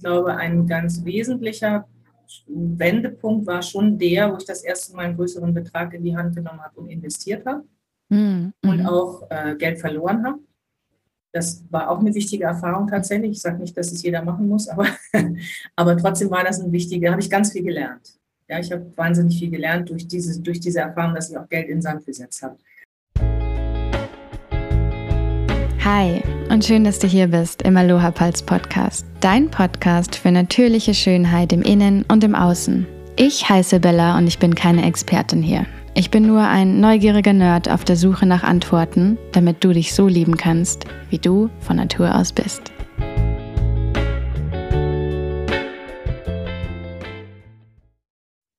Ich glaube, ein ganz wesentlicher Wendepunkt war schon der, wo ich das erste Mal einen größeren Betrag in die Hand genommen habe und investiert habe mhm. und auch äh, Geld verloren habe. Das war auch eine wichtige Erfahrung tatsächlich. Ich sage nicht, dass es jeder machen muss, aber, aber trotzdem war das ein wichtiger, habe ich ganz viel gelernt. Ja, ich habe wahnsinnig viel gelernt durch diese, durch diese Erfahrung, dass ich auch Geld in den Sand gesetzt habe. Hi und schön, dass du hier bist im Aloha Pulse Podcast, dein Podcast für natürliche Schönheit im Innen und im Außen. Ich heiße Bella und ich bin keine Expertin hier. Ich bin nur ein neugieriger Nerd auf der Suche nach Antworten, damit du dich so lieben kannst, wie du von Natur aus bist.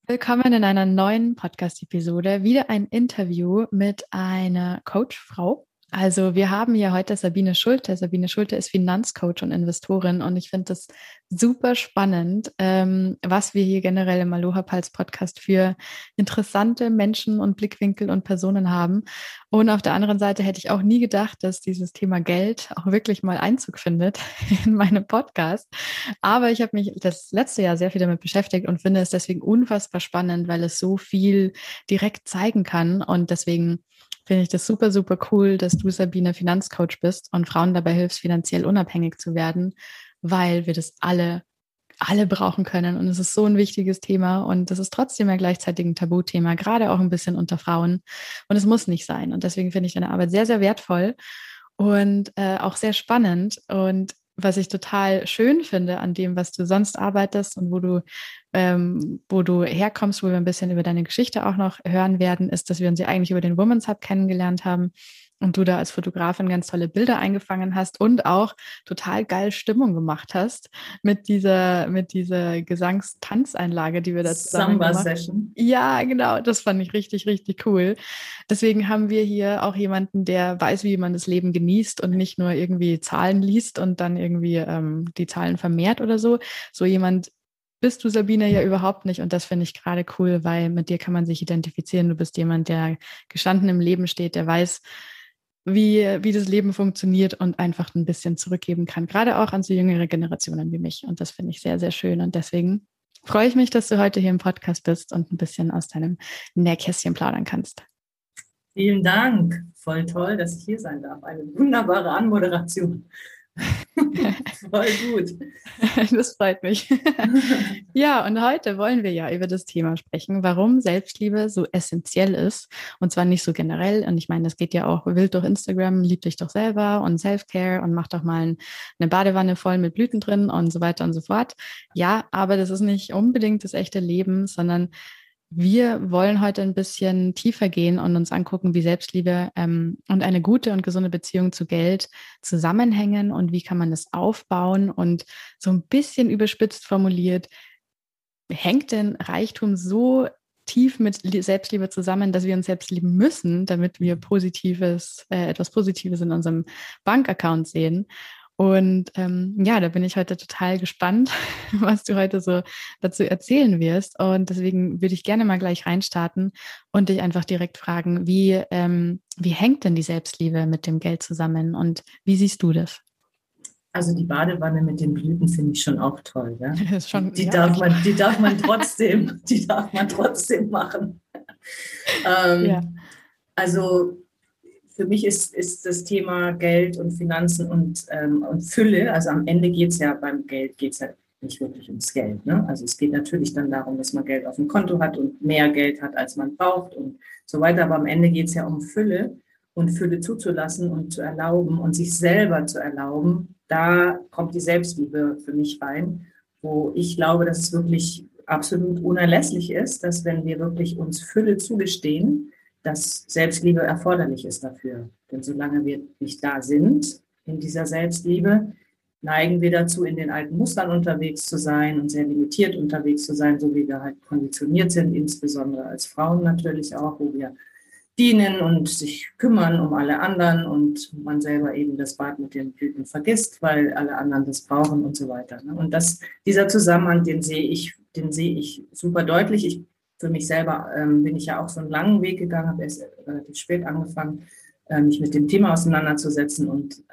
Willkommen in einer neuen Podcast-Episode. Wieder ein Interview mit einer Coachfrau, also wir haben ja heute Sabine Schulte. Sabine Schulte ist Finanzcoach und Investorin und ich finde das super spannend, ähm, was wir hier generell im Aloha Pals Podcast für interessante Menschen und Blickwinkel und Personen haben. Und auf der anderen Seite hätte ich auch nie gedacht, dass dieses Thema Geld auch wirklich mal Einzug findet in meinem Podcast. Aber ich habe mich das letzte Jahr sehr viel damit beschäftigt und finde es deswegen unfassbar spannend, weil es so viel direkt zeigen kann und deswegen finde ich das super, super cool, dass du, Sabine, Finanzcoach bist und Frauen dabei hilfst, finanziell unabhängig zu werden, weil wir das alle, alle brauchen können. Und es ist so ein wichtiges Thema und das ist trotzdem ja gleichzeitig ein Tabuthema, gerade auch ein bisschen unter Frauen. Und es muss nicht sein. Und deswegen finde ich deine Arbeit sehr, sehr wertvoll und äh, auch sehr spannend. Und was ich total schön finde an dem, was du sonst arbeitest und wo du, ähm, wo du herkommst, wo wir ein bisschen über deine Geschichte auch noch hören werden, ist, dass wir uns ja eigentlich über den Women's Hub kennengelernt haben und du da als Fotografin ganz tolle Bilder eingefangen hast und auch total geil Stimmung gemacht hast mit dieser, mit dieser Gesangstanzeinlage, die wir da zusammen Samba Session. Ja, genau, das fand ich richtig, richtig cool. Deswegen haben wir hier auch jemanden, der weiß, wie man das Leben genießt und nicht nur irgendwie Zahlen liest und dann irgendwie ähm, die Zahlen vermehrt oder so. So jemand bist du, Sabine, ja überhaupt nicht. Und das finde ich gerade cool, weil mit dir kann man sich identifizieren. Du bist jemand, der gestanden im Leben steht, der weiß, wie, wie das Leben funktioniert und einfach ein bisschen zurückgeben kann, gerade auch an so jüngere Generationen wie mich. Und das finde ich sehr, sehr schön. Und deswegen freue ich mich, dass du heute hier im Podcast bist und ein bisschen aus deinem Nähkästchen plaudern kannst. Vielen Dank. Voll toll, dass ich hier sein darf. Eine wunderbare Anmoderation. Voll gut. Das freut mich. Ja, und heute wollen wir ja über das Thema sprechen, warum Selbstliebe so essentiell ist. Und zwar nicht so generell. Und ich meine, das geht ja auch wild durch Instagram, lieb dich doch selber und Self-Care und mach doch mal eine Badewanne voll mit Blüten drin und so weiter und so fort. Ja, aber das ist nicht unbedingt das echte Leben, sondern wir wollen heute ein bisschen tiefer gehen und uns angucken, wie Selbstliebe ähm, und eine gute und gesunde Beziehung zu Geld zusammenhängen und wie kann man das aufbauen und so ein bisschen überspitzt formuliert, hängt denn Reichtum so tief mit Selbstliebe zusammen, dass wir uns selbst lieben müssen, damit wir positives, äh, etwas Positives in unserem Bankaccount sehen. Und ähm, ja, da bin ich heute total gespannt, was du heute so dazu erzählen wirst. Und deswegen würde ich gerne mal gleich reinstarten und dich einfach direkt fragen, wie, ähm, wie hängt denn die Selbstliebe mit dem Geld zusammen und wie siehst du das? Also die Badewanne mit den Blüten finde ich schon auch toll. Ja? Schon, die, ja, darf man, die darf man trotzdem, die darf man trotzdem machen. ähm, ja. Also für mich ist, ist das Thema Geld und Finanzen und, ähm, und Fülle, also am Ende geht es ja beim Geld, geht es ja nicht wirklich ums Geld. Ne? Also es geht natürlich dann darum, dass man Geld auf dem Konto hat und mehr Geld hat, als man braucht und so weiter. Aber am Ende geht es ja um Fülle und Fülle zuzulassen und zu erlauben und sich selber zu erlauben. Da kommt die Selbstliebe für mich rein, wo ich glaube, dass es wirklich absolut unerlässlich ist, dass wenn wir wirklich uns Fülle zugestehen, dass Selbstliebe erforderlich ist dafür. Denn solange wir nicht da sind in dieser Selbstliebe, neigen wir dazu, in den alten Mustern unterwegs zu sein und sehr limitiert unterwegs zu sein, so wie wir halt konditioniert sind, insbesondere als Frauen natürlich auch, wo wir dienen und sich kümmern um alle anderen und man selber eben das Bad mit den Blüten vergisst, weil alle anderen das brauchen und so weiter. Und das, dieser Zusammenhang, den sehe ich, den sehe ich super deutlich. Ich für mich selber ähm, bin ich ja auch so einen langen Weg gegangen, habe erst relativ spät angefangen, äh, mich mit dem Thema auseinanderzusetzen und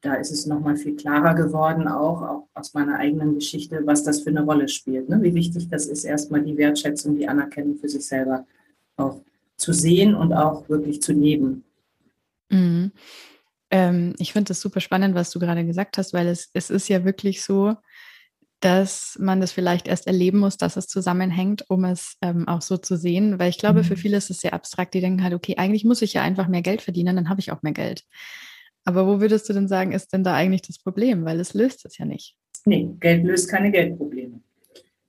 da ist es nochmal viel klarer geworden, auch, auch aus meiner eigenen Geschichte, was das für eine Rolle spielt. Ne? Wie wichtig das ist, erstmal die Wertschätzung, die Anerkennung für sich selber auch zu sehen und auch wirklich zu leben. Mhm. Ähm, ich finde das super spannend, was du gerade gesagt hast, weil es, es ist ja wirklich so, dass man das vielleicht erst erleben muss, dass es zusammenhängt, um es ähm, auch so zu sehen. Weil ich glaube, mhm. für viele ist es sehr abstrakt. Die denken halt, okay, eigentlich muss ich ja einfach mehr Geld verdienen, dann habe ich auch mehr Geld. Aber wo würdest du denn sagen, ist denn da eigentlich das Problem? Weil es löst es ja nicht. Nee, Geld löst keine Geldprobleme.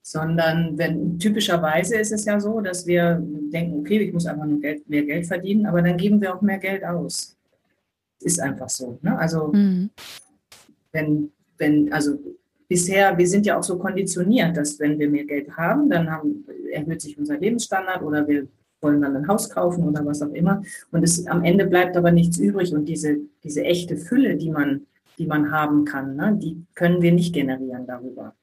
Sondern wenn typischerweise ist es ja so, dass wir denken, okay, ich muss einfach nur Geld, mehr Geld verdienen, aber dann geben wir auch mehr Geld aus. Ist einfach so. Ne? Also mhm. wenn, wenn, also bisher, wir sind ja auch so konditioniert, dass wenn wir mehr Geld haben, dann haben, erhöht sich unser Lebensstandard oder wir wollen dann ein Haus kaufen oder was auch immer. Und es, am Ende bleibt aber nichts übrig. Und diese, diese echte Fülle, die man, die man haben kann, ne, die können wir nicht generieren darüber.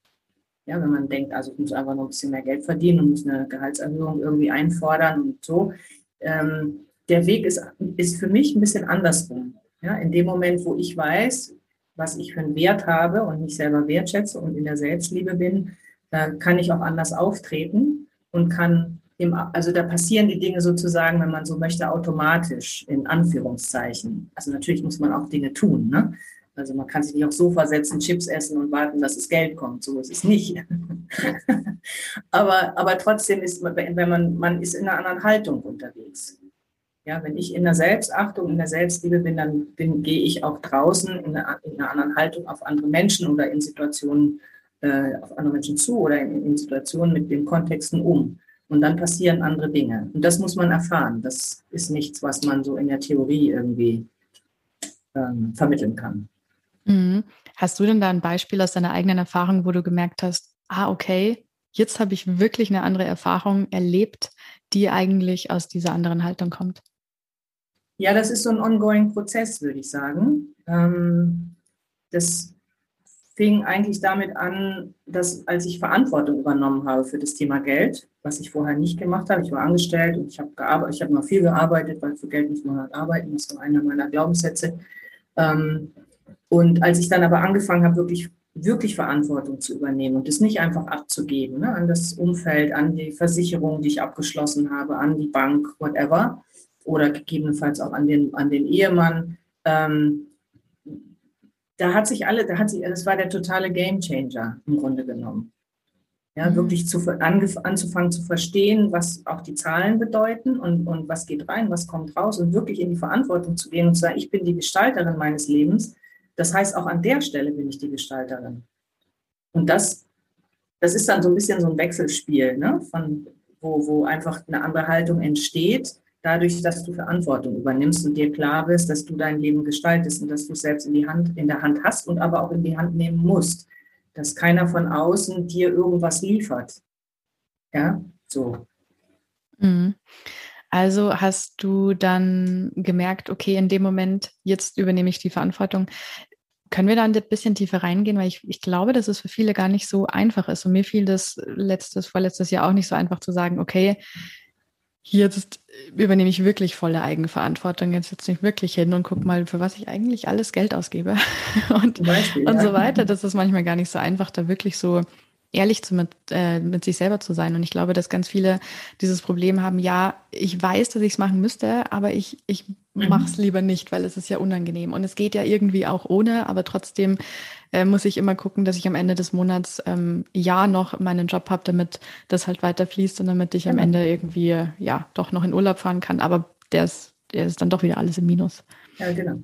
Ja, wenn man denkt, also ich muss einfach noch ein bisschen mehr Geld verdienen und muss eine Gehaltserhöhung irgendwie einfordern und so. Ähm, der Weg ist, ist für mich ein bisschen andersrum. Ja, in dem Moment, wo ich weiß, was ich für einen Wert habe und mich selber wertschätze und in der Selbstliebe bin, kann ich auch anders auftreten und kann, im, also da passieren die Dinge sozusagen, wenn man so möchte, automatisch, in Anführungszeichen. Also natürlich muss man auch Dinge tun. Ne? Also man kann sich nicht aufs Sofa setzen, Chips essen und warten, dass das Geld kommt. So ist es nicht. aber, aber trotzdem ist man, wenn man, man ist in einer anderen Haltung unterwegs. Ja, wenn ich in der Selbstachtung, in der Selbstliebe bin, dann bin, gehe ich auch draußen in einer, in einer, anderen Haltung auf andere Menschen oder in Situationen äh, auf andere Menschen zu oder in, in, Situationen mit den Kontexten um. Und dann passieren andere Dinge. Und das muss man erfahren. Das ist nichts, was man so in der Theorie irgendwie ähm, vermitteln kann. Mhm. Hast du denn da ein Beispiel aus deiner eigenen Erfahrung, wo du gemerkt hast, ah, okay, jetzt habe ich wirklich eine andere Erfahrung erlebt, die eigentlich aus dieser anderen Haltung kommt? Ja, das ist so ein ongoing Prozess, würde ich sagen. Ähm, das fing eigentlich damit an, dass als ich Verantwortung übernommen habe für das Thema Geld, was ich vorher nicht gemacht habe, ich war angestellt und ich habe gearbeitet, ich habe noch viel gearbeitet, weil für Geld muss man halt arbeiten, das war einer meiner Glaubenssätze. Ähm, und als ich dann aber angefangen habe, wirklich, wirklich Verantwortung zu übernehmen und es nicht einfach abzugeben ne, an das Umfeld, an die Versicherung, die ich abgeschlossen habe, an die Bank, whatever, oder gegebenenfalls auch an den, an den Ehemann. Ähm, da hat sich alle, da hat sich, das war der totale Gamechanger im Grunde genommen. Ja, mhm. wirklich zu, anzufangen zu verstehen, was auch die Zahlen bedeuten und, und was geht rein, was kommt raus und wirklich in die Verantwortung zu gehen und zu sagen, ich bin die Gestalterin meines Lebens. Das heißt, auch an der Stelle bin ich die Gestalterin. Und das, das ist dann so ein bisschen so ein Wechselspiel, ne? Von, wo, wo einfach eine andere Haltung entsteht dadurch, dass du Verantwortung übernimmst und dir klar bist, dass du dein Leben gestaltest und dass du es selbst in, die Hand, in der Hand hast und aber auch in die Hand nehmen musst. Dass keiner von außen dir irgendwas liefert. Ja, so. Mhm. Also hast du dann gemerkt, okay, in dem Moment, jetzt übernehme ich die Verantwortung. Können wir da ein bisschen tiefer reingehen? Weil ich, ich glaube, dass es für viele gar nicht so einfach ist. Und mir fiel das letztes, vorletztes Jahr auch nicht so einfach zu sagen, okay, jetzt übernehme ich wirklich volle Eigenverantwortung, jetzt setze ich wirklich hin und gucke mal, für was ich eigentlich alles Geld ausgebe und, Beispiel, und ja. so weiter. Das ist manchmal gar nicht so einfach, da wirklich so ehrlich zu mit, äh, mit sich selber zu sein. Und ich glaube, dass ganz viele dieses Problem haben, ja, ich weiß, dass ich es machen müsste, aber ich, ich mhm. mache es lieber nicht, weil es ist ja unangenehm. Und es geht ja irgendwie auch ohne, aber trotzdem äh, muss ich immer gucken, dass ich am Ende des Monats ähm, ja noch meinen Job habe, damit das halt weiter fließt und damit ich genau. am Ende irgendwie ja doch noch in Urlaub fahren kann. Aber der ist, der ist dann doch wieder alles im Minus. Ja, genau.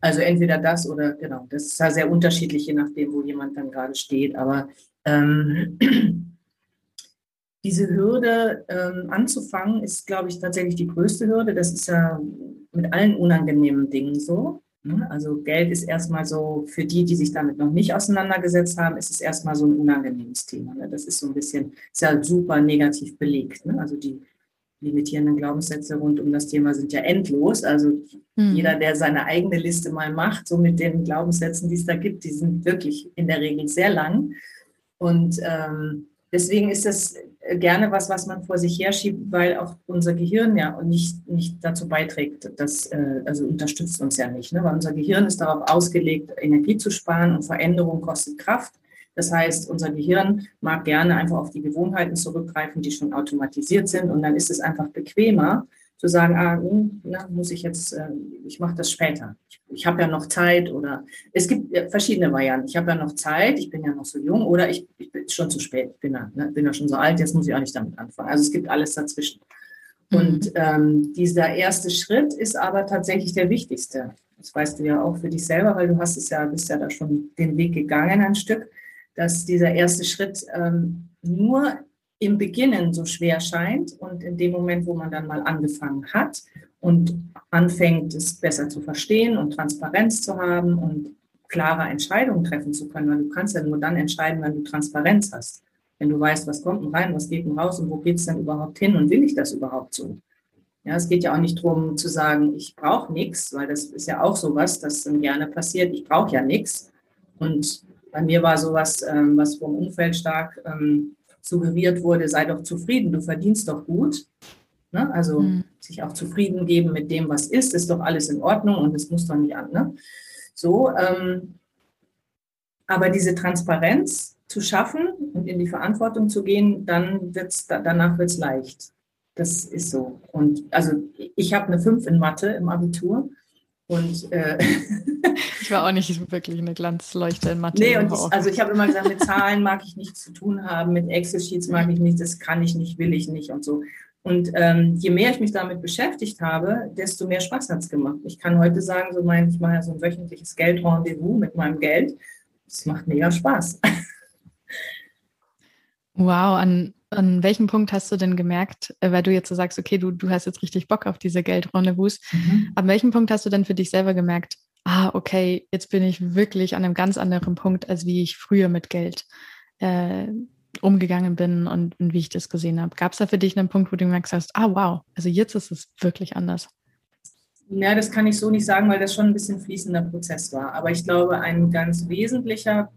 Also entweder das oder genau. Das ist ja sehr unterschiedlich, je nachdem, wo jemand dann gerade steht. Aber ähm, diese Hürde ähm, anzufangen, ist, glaube ich, tatsächlich die größte Hürde. Das ist ja mit allen unangenehmen Dingen so. Ne? Also Geld ist erstmal so, für die, die sich damit noch nicht auseinandergesetzt haben, ist es erstmal so ein unangenehmes Thema. Ne? Das ist so ein bisschen, ist ja super negativ belegt. Ne? Also die limitierenden Glaubenssätze rund um das Thema sind ja endlos. Also mhm. jeder, der seine eigene Liste mal macht, so mit den Glaubenssätzen, die es da gibt, die sind wirklich in der Regel sehr lang. Und ähm, deswegen ist das, gerne was, was man vor sich herschiebt, weil auch unser Gehirn ja nicht, nicht dazu beiträgt, das, äh, also unterstützt uns ja nicht, ne? weil unser Gehirn ist darauf ausgelegt, Energie zu sparen und Veränderung kostet Kraft. Das heißt, unser Gehirn mag gerne einfach auf die Gewohnheiten zurückgreifen, die schon automatisiert sind und dann ist es einfach bequemer, zu sagen, ah, hm, na, muss ich jetzt, äh, ich mache das später. Ich, ich habe ja noch Zeit oder es gibt verschiedene Varianten. Ich habe ja noch Zeit, ich bin ja noch so jung oder ich, ich bin schon zu spät, ich bin ja, ne, bin ja schon so alt, jetzt muss ich auch nicht damit anfangen. Also es gibt alles dazwischen. Mhm. Und ähm, dieser erste Schritt ist aber tatsächlich der wichtigste. Das weißt du ja auch für dich selber, weil du hast es ja, bist ja da schon den Weg gegangen ein Stück, dass dieser erste Schritt ähm, nur im Beginnen so schwer scheint und in dem Moment, wo man dann mal angefangen hat und anfängt, es besser zu verstehen und Transparenz zu haben und klare Entscheidungen treffen zu können, weil du kannst ja nur dann entscheiden, wenn du Transparenz hast. Wenn du weißt, was kommt denn rein, was geht denn raus und wo geht es denn überhaupt hin und will ich das überhaupt so? Ja, es geht ja auch nicht darum zu sagen, ich brauche nichts, weil das ist ja auch sowas, das dann gerne passiert, ich brauche ja nichts. Und bei mir war sowas, ähm, was vom Umfeld stark ähm, suggeriert wurde, sei doch zufrieden, du verdienst doch gut. Ne? Also mhm. sich auch zufrieden geben mit dem, was ist, ist doch alles in Ordnung und es muss doch nicht an. Ne? So, ähm, aber diese Transparenz zu schaffen und in die Verantwortung zu gehen, dann wird's, danach wird es leicht. Das ist so. Und also ich habe eine 5 in Mathe im Abitur und äh, ich war auch nicht wirklich eine Glanzleuchte in Mathe. Nee, und ich, also ich habe immer gesagt, mit Zahlen mag ich nichts zu tun haben, mit Excel-Sheets mag ich nichts, das kann ich nicht, will ich nicht und so. Und ähm, je mehr ich mich damit beschäftigt habe, desto mehr Spaß hat es gemacht. Ich kann heute sagen, so mein, ich mache ja so ein wöchentliches Geldrendezvous mit meinem Geld. Das macht mega Spaß. Wow, an an welchem Punkt hast du denn gemerkt, äh, weil du jetzt so sagst, okay, du, du hast jetzt richtig Bock auf diese Geldrendezvous, mhm. an welchem Punkt hast du denn für dich selber gemerkt, ah, okay, jetzt bin ich wirklich an einem ganz anderen Punkt, als wie ich früher mit Geld äh, umgegangen bin und, und, wie ich das gesehen habe. Gab es da für dich einen Punkt, wo du gemerkt hast, ah, wow, also jetzt ist es wirklich anders? Ja, das kann ich so nicht sagen, weil das schon ein bisschen fließender Prozess war. Aber ich glaube, ein ganz wesentlicher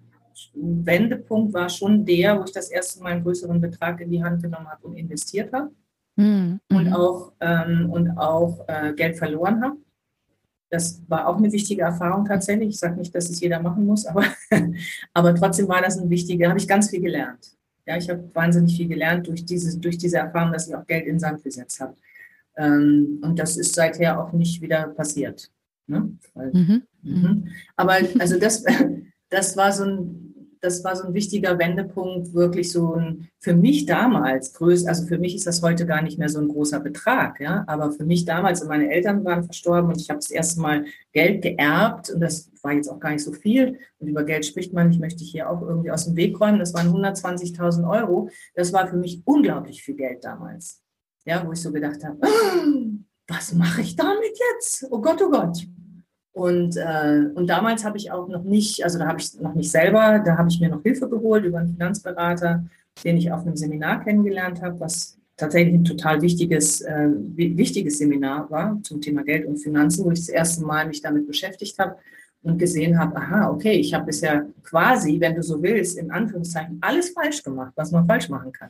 Wendepunkt war schon der, wo ich das erste Mal einen größeren Betrag in die Hand genommen habe und investiert habe mhm. und auch, ähm, und auch äh, Geld verloren habe. Das war auch eine wichtige Erfahrung tatsächlich. Ich sage nicht, dass es jeder machen muss, aber, aber trotzdem war das ein wichtiger, habe ich ganz viel gelernt. Ja, ich habe wahnsinnig viel gelernt durch diese, durch diese Erfahrung, dass ich auch Geld in Sand gesetzt habe. Ähm, und das ist seither auch nicht wieder passiert. Ne? Weil, mhm. Mhm. Aber also das, das war so ein, das war so ein wichtiger Wendepunkt, wirklich so ein, für mich damals größt, also für mich ist das heute gar nicht mehr so ein großer Betrag, ja, aber für mich damals, meine Eltern waren verstorben und ich habe das erste Mal Geld geerbt und das war jetzt auch gar nicht so viel und über Geld spricht man, ich möchte hier auch irgendwie aus dem Weg räumen, das waren 120.000 Euro, das war für mich unglaublich viel Geld damals, ja, wo ich so gedacht habe, was mache ich damit jetzt? Oh Gott, oh Gott, und, äh, und damals habe ich auch noch nicht, also da habe ich noch nicht selber, da habe ich mir noch Hilfe geholt über einen Finanzberater, den ich auf einem Seminar kennengelernt habe, was tatsächlich ein total wichtiges, äh, wichtiges Seminar war zum Thema Geld und Finanzen, wo ich das erste Mal mich damit beschäftigt habe und gesehen habe, aha, okay, ich habe bisher quasi, wenn du so willst, in Anführungszeichen alles falsch gemacht, was man falsch machen kann.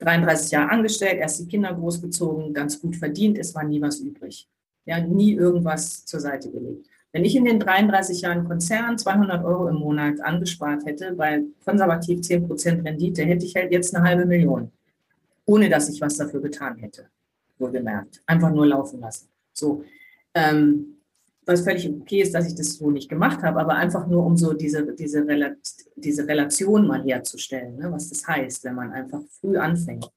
33 Jahre angestellt, erst die Kinder großgezogen, ganz gut verdient, es war nie was übrig ja, nie irgendwas zur Seite gelegt. Wenn ich in den 33 Jahren Konzern 200 Euro im Monat angespart hätte, bei konservativ 10 Prozent Rendite, hätte ich halt jetzt eine halbe Million, ohne dass ich was dafür getan hätte, wohlgemerkt. Einfach nur laufen lassen. So, ähm, was völlig okay ist, dass ich das so nicht gemacht habe, aber einfach nur, um so diese, diese, Rel diese Relation mal herzustellen, ne, was das heißt, wenn man einfach früh anfängt.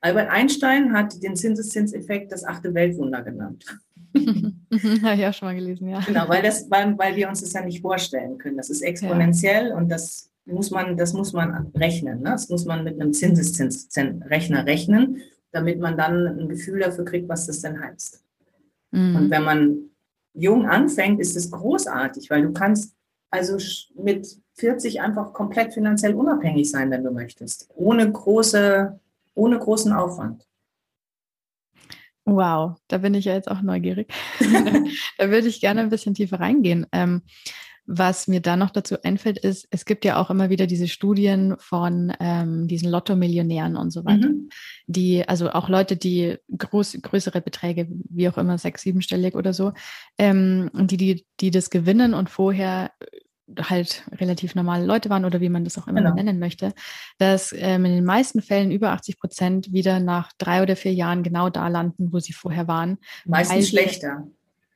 Albert Einstein hat den Zinseszinseffekt das achte Weltwunder genannt. Habe ich auch schon mal gelesen, ja. Genau, weil, das, weil, weil wir uns das ja nicht vorstellen können. Das ist exponentiell ja. und das muss man, das muss man rechnen. Ne? Das muss man mit einem Zinseszinsrechner rechnen, damit man dann ein Gefühl dafür kriegt, was das denn heißt. Mhm. Und wenn man jung anfängt, ist es großartig, weil du kannst also mit 40 einfach komplett finanziell unabhängig sein, wenn du möchtest, ohne große, ohne großen Aufwand. Wow, da bin ich ja jetzt auch neugierig. da würde ich gerne ein bisschen tiefer reingehen. Ähm, Was mir da noch dazu einfällt, ist, es gibt ja auch immer wieder diese Studien von ähm, diesen Lotto-Millionären und so weiter, mhm. die, also auch Leute, die groß, größere Beträge, wie auch immer, sechs, siebenstellig oder so, ähm, die, die, die das gewinnen und vorher halt relativ normale Leute waren oder wie man das auch immer genau. nennen möchte, dass ähm, in den meisten Fällen über 80 Prozent wieder nach drei oder vier Jahren genau da landen, wo sie vorher waren. Meistens schlechter.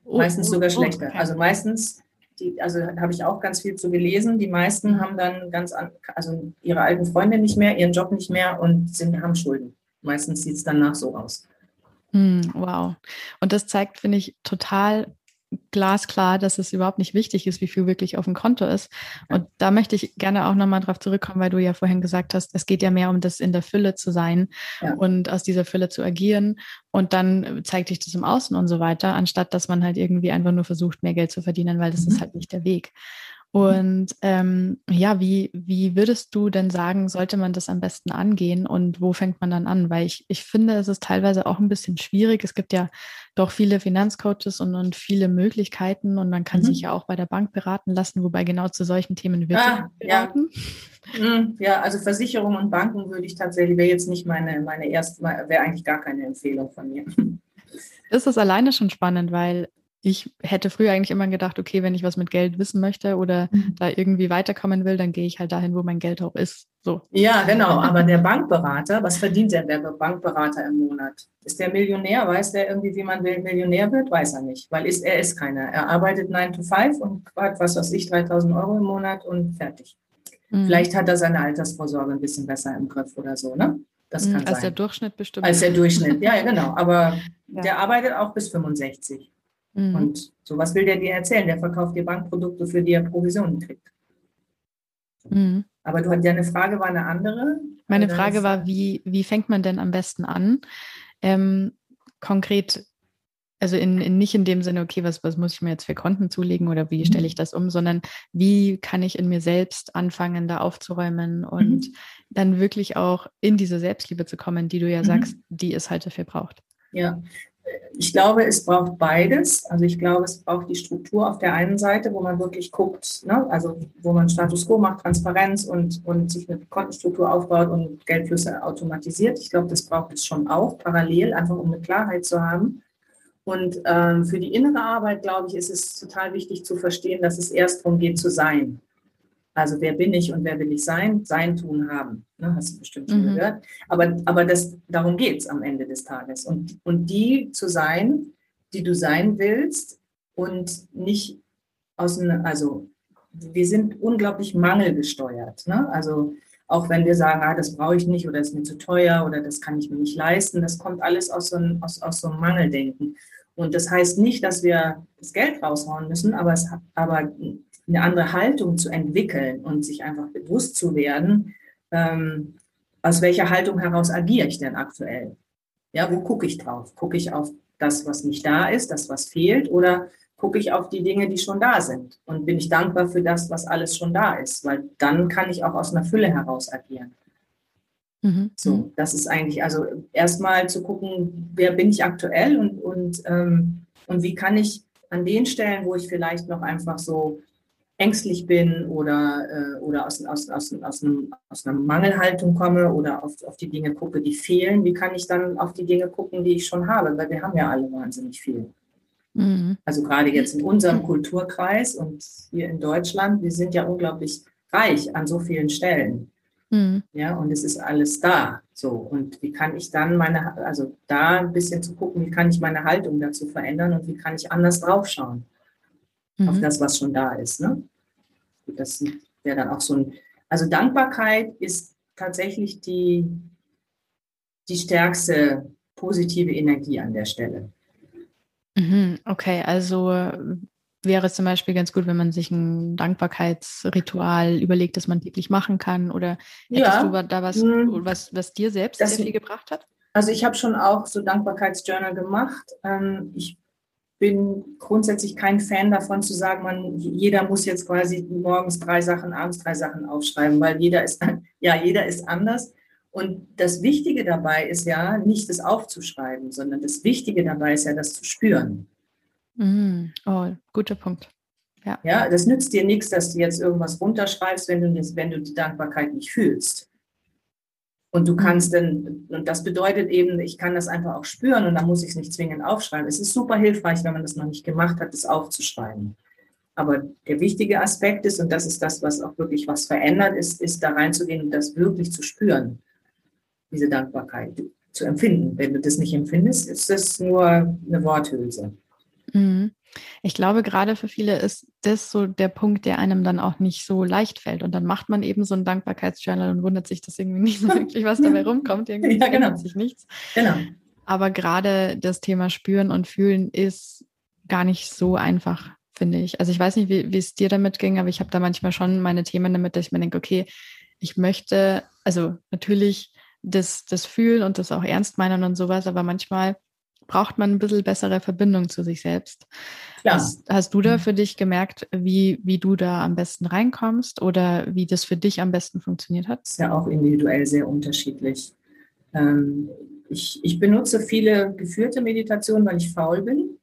Oh, meistens oh, sogar oh, schlechter. Okay. Also meistens, die, also habe ich auch ganz viel zu gelesen. Die meisten haben dann ganz an, also ihre alten Freunde nicht mehr, ihren Job nicht mehr und sind, haben Schulden. Meistens sieht es danach so aus. Hm, wow. Und das zeigt, finde ich, total glasklar, dass es überhaupt nicht wichtig ist, wie viel wirklich auf dem Konto ist. Und da möchte ich gerne auch nochmal drauf zurückkommen, weil du ja vorhin gesagt hast, es geht ja mehr um das in der Fülle zu sein ja. und aus dieser Fülle zu agieren. Und dann zeigt sich das im Außen und so weiter, anstatt dass man halt irgendwie einfach nur versucht, mehr Geld zu verdienen, weil das mhm. ist halt nicht der Weg. Und ähm, ja, wie, wie würdest du denn sagen, sollte man das am besten angehen und wo fängt man dann an? Weil ich, ich finde, es ist teilweise auch ein bisschen schwierig. Es gibt ja doch viele Finanzcoaches und, und viele Möglichkeiten und man kann mhm. sich ja auch bei der Bank beraten lassen, wobei genau zu solchen Themen wird ah, beraten. Ja. Mhm, ja, also Versicherungen und Banken würde ich tatsächlich, wäre jetzt nicht meine, meine erste, wäre eigentlich gar keine Empfehlung von mir. Das ist alleine schon spannend, weil ich hätte früher eigentlich immer gedacht, okay, wenn ich was mit Geld wissen möchte oder mhm. da irgendwie weiterkommen will, dann gehe ich halt dahin, wo mein Geld auch ist. So. Ja, genau. Aber der Bankberater, was verdient denn der Bankberater im Monat? Ist der Millionär? Weiß der irgendwie, wie man Millionär wird? Weiß er nicht, weil ist, er ist keiner. Er arbeitet 9 to 5 und hat, was weiß ich, 3000 Euro im Monat und fertig. Mhm. Vielleicht hat er seine Altersvorsorge ein bisschen besser im Griff oder so, ne? Das mhm, kann Als sein. der Durchschnitt bestimmt. Als der Durchschnitt, ja, ja genau. Aber ja. der arbeitet auch bis 65. Mhm. Und sowas will der dir erzählen. Der verkauft dir Bankprodukte, für die er Provisionen kriegt. Mhm. Aber du hattest ja eine Frage, war eine andere. Meine Frage war, wie, wie fängt man denn am besten an? Ähm, konkret, also in, in, nicht in dem Sinne, okay, was, was muss ich mir jetzt für Konten zulegen oder wie stelle ich mhm. das um, sondern wie kann ich in mir selbst anfangen, da aufzuräumen und mhm. dann wirklich auch in diese Selbstliebe zu kommen, die du ja mhm. sagst, die es halt dafür braucht. Ja, ich glaube, es braucht beides. Also ich glaube, es braucht die Struktur auf der einen Seite, wo man wirklich guckt, ne? also wo man Status quo macht, Transparenz und, und sich eine Kontenstruktur aufbaut und Geldflüsse automatisiert. Ich glaube, das braucht es schon auch parallel, einfach um eine Klarheit zu haben. Und ähm, für die innere Arbeit, glaube ich, ist es total wichtig zu verstehen, dass es erst darum geht zu sein. Also wer bin ich und wer will ich sein? Sein, tun, haben. Ne, hast du bestimmt schon mhm. gehört. Aber, aber das, darum geht es am Ende des Tages. Und, und die zu sein, die du sein willst und nicht aus einem, also wir sind unglaublich mangelgesteuert. Ne? Also auch wenn wir sagen, ah, das brauche ich nicht oder ist mir zu teuer oder das kann ich mir nicht leisten, das kommt alles aus so einem, aus, aus so einem Mangeldenken. Und das heißt nicht, dass wir das Geld raushauen müssen, aber, es, aber eine andere Haltung zu entwickeln und sich einfach bewusst zu werden, ähm, aus welcher Haltung heraus agiere ich denn aktuell? Ja, wo gucke ich drauf? Gucke ich auf das, was nicht da ist, das, was fehlt, oder gucke ich auf die Dinge, die schon da sind? Und bin ich dankbar für das, was alles schon da ist? Weil dann kann ich auch aus einer Fülle heraus agieren. Mhm. So, das ist eigentlich, also erstmal zu gucken, wer bin ich aktuell und, und, ähm, und wie kann ich an den Stellen, wo ich vielleicht noch einfach so ängstlich bin oder, äh, oder aus, aus, aus, aus, einem, aus einer Mangelhaltung komme oder auf, auf die Dinge gucke, die fehlen, wie kann ich dann auf die Dinge gucken, die ich schon habe? Weil wir haben ja alle wahnsinnig viel. Mhm. Also gerade jetzt in unserem Kulturkreis und hier in Deutschland, wir sind ja unglaublich reich an so vielen Stellen. Mhm. Ja, und es ist alles da. So, und wie kann ich dann meine, also da ein bisschen zu gucken, wie kann ich meine Haltung dazu verändern und wie kann ich anders draufschauen mhm. auf das, was schon da ist. Ne? Das wäre dann auch so ein, also Dankbarkeit ist tatsächlich die, die stärkste positive Energie an der Stelle. Mhm, okay, also wäre es zum Beispiel ganz gut, wenn man sich ein Dankbarkeitsritual überlegt, das man täglich machen kann? Oder hättest ja. du da was, hm. was, was dir selbst das, sehr viel gebracht hat? Also ich habe schon auch so Dankbarkeitsjournal gemacht. Ähm, ich bin grundsätzlich kein Fan davon zu sagen, man, jeder muss jetzt quasi morgens drei Sachen, abends drei Sachen aufschreiben, weil jeder ist, ja, jeder ist anders. Und das Wichtige dabei ist ja nicht das aufzuschreiben, sondern das Wichtige dabei ist ja das zu spüren. Mm, oh, guter Punkt. Ja. ja, das nützt dir nichts, dass du jetzt irgendwas runterschreibst, wenn du, wenn du die Dankbarkeit nicht fühlst. Und du kannst dann, und das bedeutet eben, ich kann das einfach auch spüren und da muss ich es nicht zwingend aufschreiben. Es ist super hilfreich, wenn man das noch nicht gemacht hat, das aufzuschreiben. Aber der wichtige Aspekt ist, und das ist das, was auch wirklich was verändert, ist, ist da reinzugehen und das wirklich zu spüren, diese Dankbarkeit zu empfinden. Wenn du das nicht empfindest, ist das nur eine Worthülse. Mhm. Ich glaube, gerade für viele ist das so der Punkt, der einem dann auch nicht so leicht fällt. Und dann macht man eben so ein Dankbarkeitsjournal und wundert sich, dass irgendwie nicht so wirklich was dabei rumkommt. Irgendwie ja, genau. sich nichts. Genau. Aber gerade das Thema Spüren und Fühlen ist gar nicht so einfach, finde ich. Also ich weiß nicht, wie, wie es dir damit ging, aber ich habe da manchmal schon meine Themen damit, dass ich mir denke, okay, ich möchte, also natürlich das, das Fühlen und das auch ernst meinen und sowas, aber manchmal braucht man ein bisschen bessere Verbindung zu sich selbst. Ja. Hast, hast, du da mhm. für dich gemerkt, wie, wie du da am besten reinkommst oder wie das für dich am besten funktioniert hat? Das ist ja auch individuell sehr unterschiedlich. Ähm, ich, ich benutze viele geführte Meditationen, weil ich faul bin.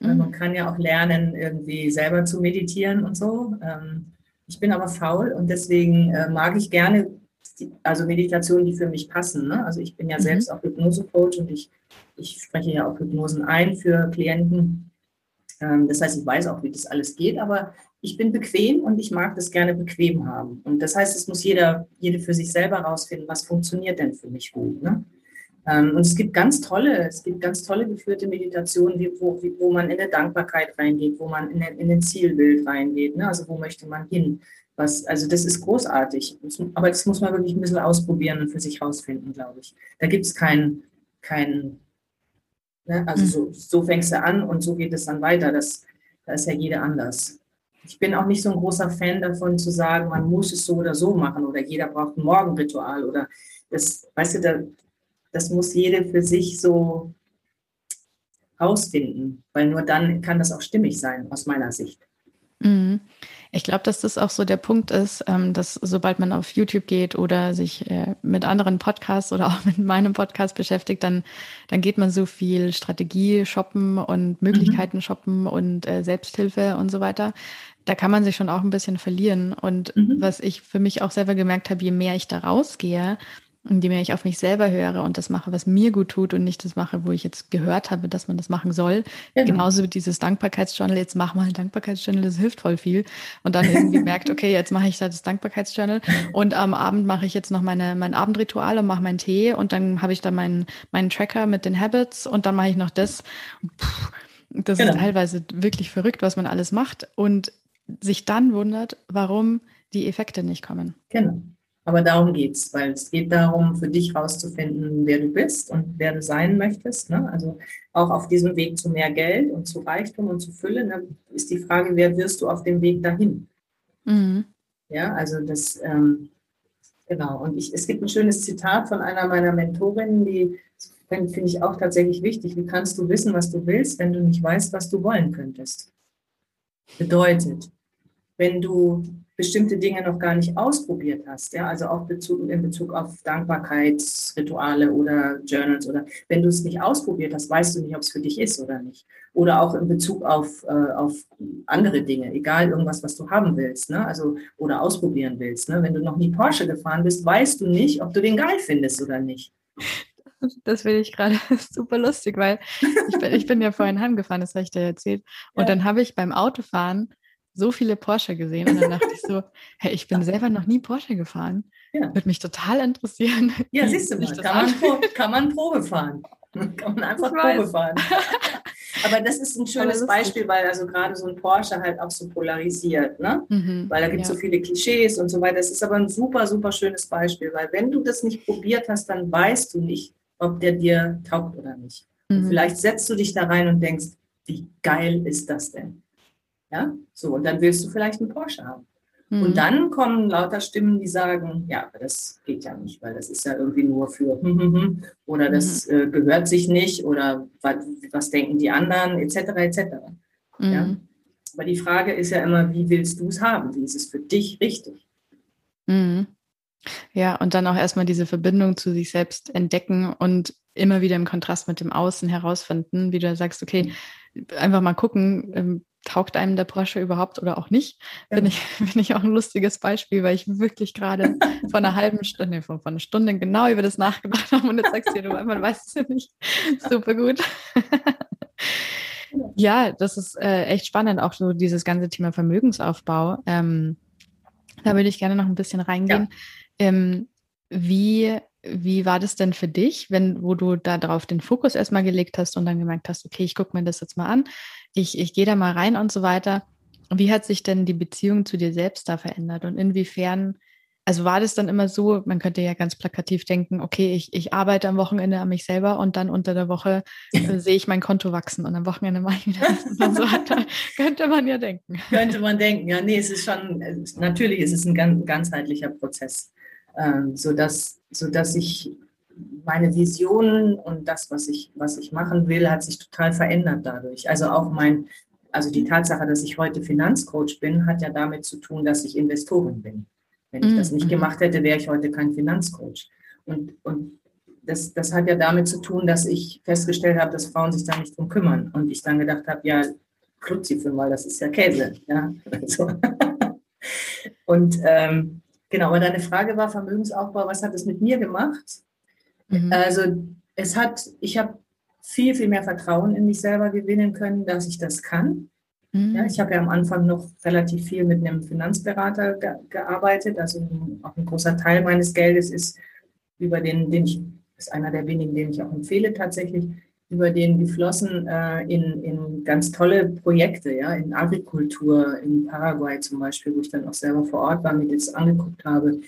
Mhm. Man kann ja auch lernen, irgendwie selber zu meditieren und so. Ähm, ich bin aber faul und deswegen äh, mag ich gerne also Meditationen, die für mich passen. Ne? Also ich bin ja mhm. selbst auch Hypnose-Coach und ich, ich spreche ja auch Hypnosen ein für Klienten. Ähm, das heißt, ich weiß auch, wie das alles geht, aber ich bin bequem und ich mag das gerne bequem haben. Und das heißt, es muss jeder, jede für sich selber rausfinden, was funktioniert denn für mich gut. Ne? Ähm, und es gibt ganz tolle, es gibt ganz tolle geführte Meditationen, wo, wo man in eine Dankbarkeit reingeht, wo man in, ein, in ein Zielbild reingeht. Ne? Also wo möchte man hin? Was, also das ist großartig. Aber das muss man wirklich ein bisschen ausprobieren und für sich rausfinden, glaube ich. Da gibt es kein, kein ne? also so, so fängst du an und so geht es dann weiter. Das, da ist ja jeder anders. Ich bin auch nicht so ein großer Fan davon zu sagen, man muss es so oder so machen oder jeder braucht ein Morgenritual oder das, weißt du, da, das muss jede für sich so rausfinden, weil nur dann kann das auch stimmig sein, aus meiner Sicht. Mhm. Ich glaube, dass das auch so der Punkt ist, ähm, dass sobald man auf YouTube geht oder sich äh, mit anderen Podcasts oder auch mit meinem Podcast beschäftigt, dann, dann geht man so viel Strategie shoppen und Möglichkeiten mhm. shoppen und äh, Selbsthilfe und so weiter. Da kann man sich schon auch ein bisschen verlieren. Und mhm. was ich für mich auch selber gemerkt habe, je mehr ich da rausgehe, indem ich auf mich selber höre und das mache, was mir gut tut und nicht das mache, wo ich jetzt gehört habe, dass man das machen soll. Genau. Genauso wie dieses Dankbarkeitsjournal, jetzt mach mal ein Dankbarkeitsjournal, das hilft voll viel. Und dann irgendwie merkt, okay, jetzt mache ich da das Dankbarkeitsjournal und am Abend mache ich jetzt noch meine, mein Abendritual und mache meinen Tee und dann habe ich da meinen, meinen Tracker mit den Habits und dann mache ich noch das. Puh, das genau. ist teilweise wirklich verrückt, was man alles macht und sich dann wundert, warum die Effekte nicht kommen. Genau. Aber darum geht es, weil es geht darum, für dich herauszufinden, wer du bist und wer du sein möchtest. Ne? Also auch auf diesem Weg zu mehr Geld und zu Reichtum und zu Fülle ne, ist die Frage, wer wirst du auf dem Weg dahin? Mhm. Ja, also das, ähm, genau. Und ich, es gibt ein schönes Zitat von einer meiner Mentorinnen, die finde ich auch tatsächlich wichtig. Wie kannst du wissen, was du willst, wenn du nicht weißt, was du wollen könntest? Bedeutet, wenn du bestimmte Dinge noch gar nicht ausprobiert hast, ja, also auch Bezug, in Bezug auf Dankbarkeitsrituale oder Journals oder wenn du es nicht ausprobiert hast, weißt du nicht, ob es für dich ist oder nicht. Oder auch in Bezug auf, äh, auf andere Dinge, egal irgendwas, was du haben willst, ne? also oder ausprobieren willst. Ne? Wenn du noch nie Porsche gefahren bist, weißt du nicht, ob du den geil findest oder nicht. Das finde ich gerade super lustig, weil ich bin, ich bin ja vorhin heimgefahren, das habe ich dir erzählt. Und ja. dann habe ich beim Autofahren so viele Porsche gesehen und dann dachte ich so, hey, ich bin selber noch nie Porsche gefahren. Ja. Würde mich total interessieren. Ja, siehst du mal, kann man, kann man Probe fahren. Kann man einfach Probe fahren. Aber das ist ein schönes Beispiel, weil also gerade so ein Porsche halt auch so polarisiert, ne? Mhm, weil da gibt es ja. so viele Klischees und so weiter. Das ist aber ein super, super schönes Beispiel, weil wenn du das nicht probiert hast, dann weißt du nicht, ob der dir taugt oder nicht. Mhm. vielleicht setzt du dich da rein und denkst, wie geil ist das denn? Ja, so, und dann willst du vielleicht einen Porsche haben. Mhm. Und dann kommen lauter Stimmen, die sagen, ja, das geht ja nicht, weil das ist ja irgendwie nur für oder das mhm. äh, gehört sich nicht oder was, was, denken die anderen, etc. etc. Mhm. Ja? Aber die Frage ist ja immer, wie willst du es haben? Wie ist es für dich richtig? Mhm. Ja, und dann auch erstmal diese Verbindung zu sich selbst entdecken und immer wieder im Kontrast mit dem Außen herausfinden, wie du sagst, okay, einfach mal gucken, ähm, taugt einem der Porsche überhaupt oder auch nicht, ja. finde ich, find ich auch ein lustiges Beispiel, weil ich wirklich gerade vor einer halben Stunde, vor, vor einer Stunde genau über das nachgedacht habe und jetzt sagst du, man weiß es ja nicht. Super gut. ja, das ist äh, echt spannend, auch so dieses ganze Thema Vermögensaufbau. Ähm, da würde ich gerne noch ein bisschen reingehen. Ja. Ähm, wie wie war das denn für dich, wenn, wo du da drauf den Fokus erstmal gelegt hast und dann gemerkt hast, okay, ich gucke mir das jetzt mal an, ich, ich gehe da mal rein und so weiter. Wie hat sich denn die Beziehung zu dir selbst da verändert und inwiefern, also war das dann immer so, man könnte ja ganz plakativ denken, okay, ich, ich arbeite am Wochenende an mich selber und dann unter der Woche äh, sehe ich mein Konto wachsen und am Wochenende mache ich wieder und so weiter. könnte man ja denken. Könnte man denken, ja, nee, es ist schon, natürlich ist es ein ganz, ganzheitlicher Prozess, ähm, sodass, sodass ich meine Visionen und das, was ich, was ich machen will, hat sich total verändert dadurch. Also auch mein, also die Tatsache, dass ich heute Finanzcoach bin, hat ja damit zu tun, dass ich Investorin bin. Wenn ich das nicht mhm. gemacht hätte, wäre ich heute kein Finanzcoach. Und, und das, das hat ja damit zu tun, dass ich festgestellt habe, dass Frauen sich da nicht drum kümmern. Und ich dann gedacht habe, ja, Kruzifel mal, das ist ja Käse. Ja? Also. und ähm, genau, aber deine Frage war Vermögensaufbau, was hat es mit mir gemacht? Mhm. Also es hat, ich habe viel, viel mehr Vertrauen in mich selber gewinnen können, dass ich das kann. Mhm. Ja, ich habe ja am Anfang noch relativ viel mit einem Finanzberater ge gearbeitet. Also auch ein großer Teil meines Geldes ist über den, den ich, ist einer der wenigen, den ich auch empfehle tatsächlich, über den geflossen äh, in, in ganz tolle Projekte, ja, in Agrikultur, in Paraguay zum Beispiel, wo ich dann auch selber vor Ort war, mir das angeguckt habe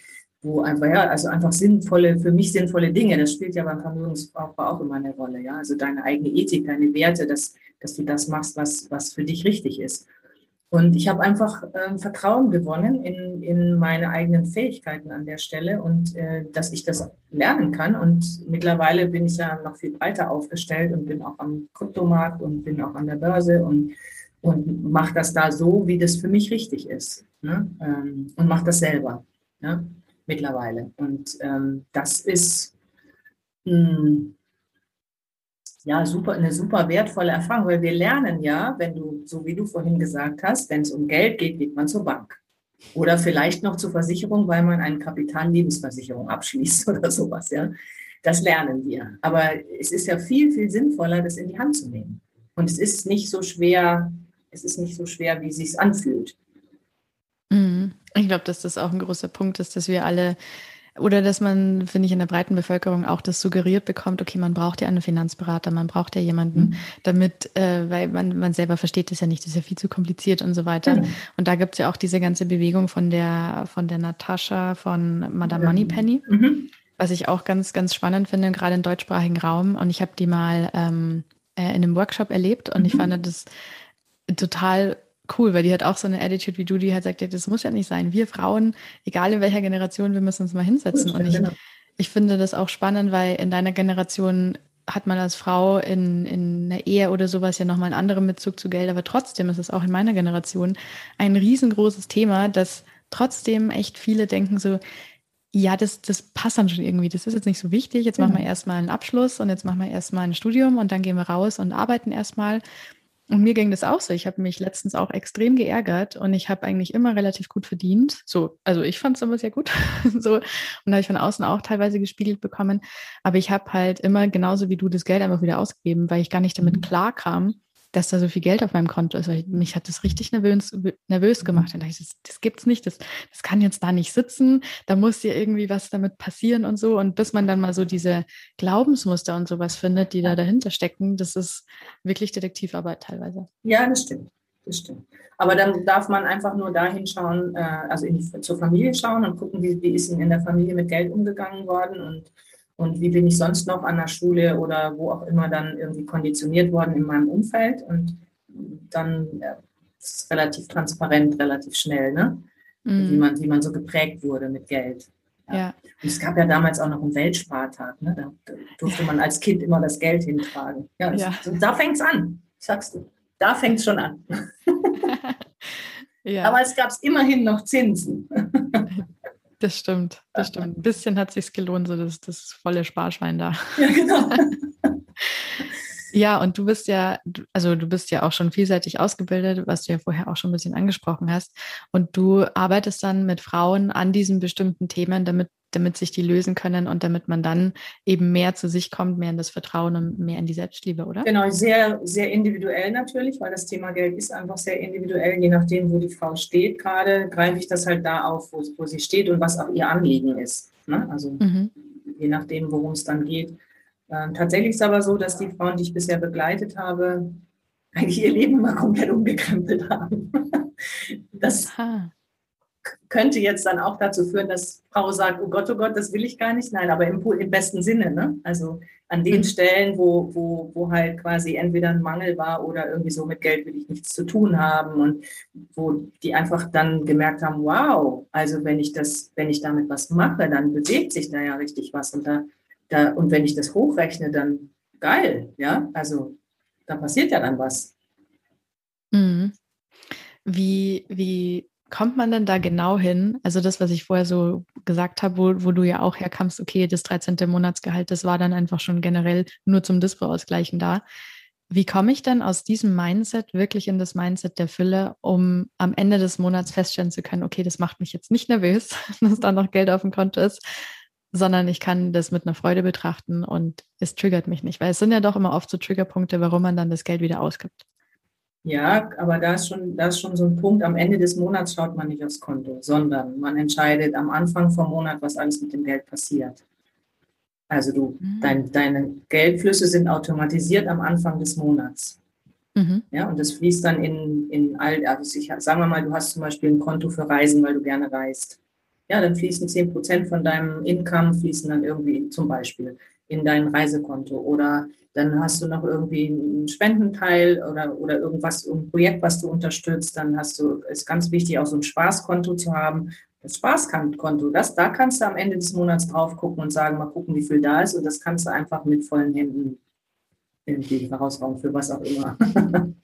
wo einfach, ja, also einfach sinnvolle, für mich sinnvolle Dinge, das spielt ja beim Vermögensaufbau auch immer eine Rolle, ja, also deine eigene Ethik, deine Werte, dass, dass du das machst, was, was für dich richtig ist. Und ich habe einfach äh, Vertrauen gewonnen in, in meine eigenen Fähigkeiten an der Stelle und äh, dass ich das lernen kann. Und mittlerweile bin ich ja noch viel breiter aufgestellt und bin auch am Kryptomarkt und bin auch an der Börse und, und mache das da so, wie das für mich richtig ist. Ne? Ähm, und mache das selber. Ne? mittlerweile. Und ähm, das ist mh, hm, ja super, eine super wertvolle Erfahrung, weil wir lernen ja, wenn du, so wie du vorhin gesagt hast, wenn es um Geld geht, geht man zur Bank. Oder vielleicht noch zur Versicherung, weil man eine Kapitallebensversicherung abschließt oder sowas, ja. Das lernen wir. Aber es ist ja viel, viel sinnvoller, das in die Hand zu nehmen. Und es ist nicht so schwer, es ist nicht so schwer, wie es sich anfühlt. Mhm. Ich glaube, dass das auch ein großer Punkt ist, dass wir alle oder dass man, finde ich, in der breiten Bevölkerung auch das suggeriert bekommt, okay, man braucht ja einen Finanzberater, man braucht ja jemanden, mhm. damit, äh, weil man, man selber versteht das ja nicht, das ist ja viel zu kompliziert und so weiter. Mhm. Und da gibt es ja auch diese ganze Bewegung von der, von der Natascha von Madame Moneypenny, mhm. was ich auch ganz, ganz spannend finde, gerade im deutschsprachigen Raum. Und ich habe die mal ähm, äh, in einem Workshop erlebt und ich mhm. fand das total cool, weil die hat auch so eine Attitude wie du, die halt sagt, ja, das muss ja nicht sein. Wir Frauen, egal in welcher Generation, wir müssen uns mal hinsetzen. Und ich, genau. ich finde das auch spannend, weil in deiner Generation hat man als Frau in, in einer Ehe oder sowas ja nochmal einen anderen Bezug zu Geld, aber trotzdem ist es auch in meiner Generation ein riesengroßes Thema, dass trotzdem echt viele denken so, ja, das, das passt dann schon irgendwie. Das ist jetzt nicht so wichtig. Jetzt machen wir erstmal einen Abschluss und jetzt machen wir erstmal ein Studium und dann gehen wir raus und arbeiten erstmal. Und mir ging das auch so. Ich habe mich letztens auch extrem geärgert und ich habe eigentlich immer relativ gut verdient. So, also ich fand es immer sehr gut. so, und da habe ich von außen auch teilweise gespiegelt bekommen. Aber ich habe halt immer genauso wie du das Geld einfach wieder ausgegeben, weil ich gar nicht damit mhm. klar kam, dass da so viel Geld auf meinem Konto ist. Mich hat das richtig nervös, nervös gemacht. Und da dachte ich, das, das gibt's nicht, das, das kann jetzt da nicht sitzen, da muss ja irgendwie was damit passieren und so. Und bis man dann mal so diese Glaubensmuster und sowas findet, die da dahinter stecken, das ist wirklich Detektivarbeit teilweise. Ja, das stimmt. Das stimmt. Aber dann darf man einfach nur dahin schauen, äh, also in, zur Familie schauen und gucken, wie, wie ist in der Familie mit Geld umgegangen worden und und wie bin ich sonst noch an der Schule oder wo auch immer dann irgendwie konditioniert worden in meinem Umfeld und dann ja, ist es relativ transparent, relativ schnell, ne? Mhm. Wie, man, wie man so geprägt wurde mit Geld. Ja. ja. Und es gab ja damals auch noch einen Weltspartag, ne? Da, durfte man als Kind immer das Geld hintragen. Ja, ja. So, da fängt es an, sagst du. Da fängt es schon an. ja. Aber es gab immerhin noch Zinsen. Das stimmt, das stimmt. Ein bisschen hat es sich gelohnt, so das, das volle Sparschwein da. Ja, genau. Ja, und du bist ja, also du bist ja auch schon vielseitig ausgebildet, was du ja vorher auch schon ein bisschen angesprochen hast. Und du arbeitest dann mit Frauen an diesen bestimmten Themen, damit, damit sich die lösen können und damit man dann eben mehr zu sich kommt, mehr in das Vertrauen und mehr in die Selbstliebe, oder? Genau, sehr, sehr individuell natürlich, weil das Thema Geld ist einfach sehr individuell. Je nachdem, wo die Frau steht gerade, greife ich das halt da auf, wo, wo sie steht und was auch ihr Anliegen ist. Ne? Also mhm. je nachdem, worum es dann geht. Ähm, tatsächlich ist es aber so, dass die Frauen, die ich bisher begleitet habe, eigentlich ihr Leben mal komplett umgekrempelt haben. Das Aha. Könnte jetzt dann auch dazu führen, dass Frau sagt, oh Gott, oh Gott, das will ich gar nicht. Nein, aber im, im besten Sinne. Ne? Also an den mhm. Stellen, wo, wo, wo halt quasi entweder ein Mangel war oder irgendwie so mit Geld will ich nichts zu tun haben und wo die einfach dann gemerkt haben, wow, also wenn ich das, wenn ich damit was mache, dann bewegt sich da ja richtig was und da da, und wenn ich das hochrechne, dann geil, ja, also da passiert ja dann was. Mhm. Wie, wie kommt man denn da genau hin? Also das, was ich vorher so gesagt habe, wo, wo du ja auch herkamst, okay, das 13. Monatsgehalt, das war dann einfach schon generell nur zum Dispo-Ausgleichen da. Wie komme ich denn aus diesem Mindset wirklich in das Mindset der Fülle, um am Ende des Monats feststellen zu können, okay, das macht mich jetzt nicht nervös, dass da noch Geld auf dem Konto ist, sondern ich kann das mit einer Freude betrachten und es triggert mich nicht, weil es sind ja doch immer oft so Triggerpunkte, warum man dann das Geld wieder ausgibt. Ja, aber da ist schon, da ist schon so ein Punkt, am Ende des Monats schaut man nicht aufs Konto, sondern man entscheidet am Anfang vom Monat, was alles mit dem Geld passiert. Also du, mhm. dein, deine Geldflüsse sind automatisiert am Anfang des Monats. Mhm. Ja, und das fließt dann in, in all, also ich, sagen wir mal, du hast zum Beispiel ein Konto für Reisen, weil du gerne reist ja, dann fließen 10 Prozent von deinem Income, fließen dann irgendwie zum Beispiel in dein Reisekonto oder dann hast du noch irgendwie einen Spendenteil oder, oder irgendwas, ein Projekt, was du unterstützt, dann hast du, ist ganz wichtig, auch so ein Spaßkonto zu haben. Das Spaßkonto, das, da kannst du am Ende des Monats drauf gucken und sagen, mal gucken, wie viel da ist und das kannst du einfach mit vollen Händen irgendwie herausrauben für was auch immer.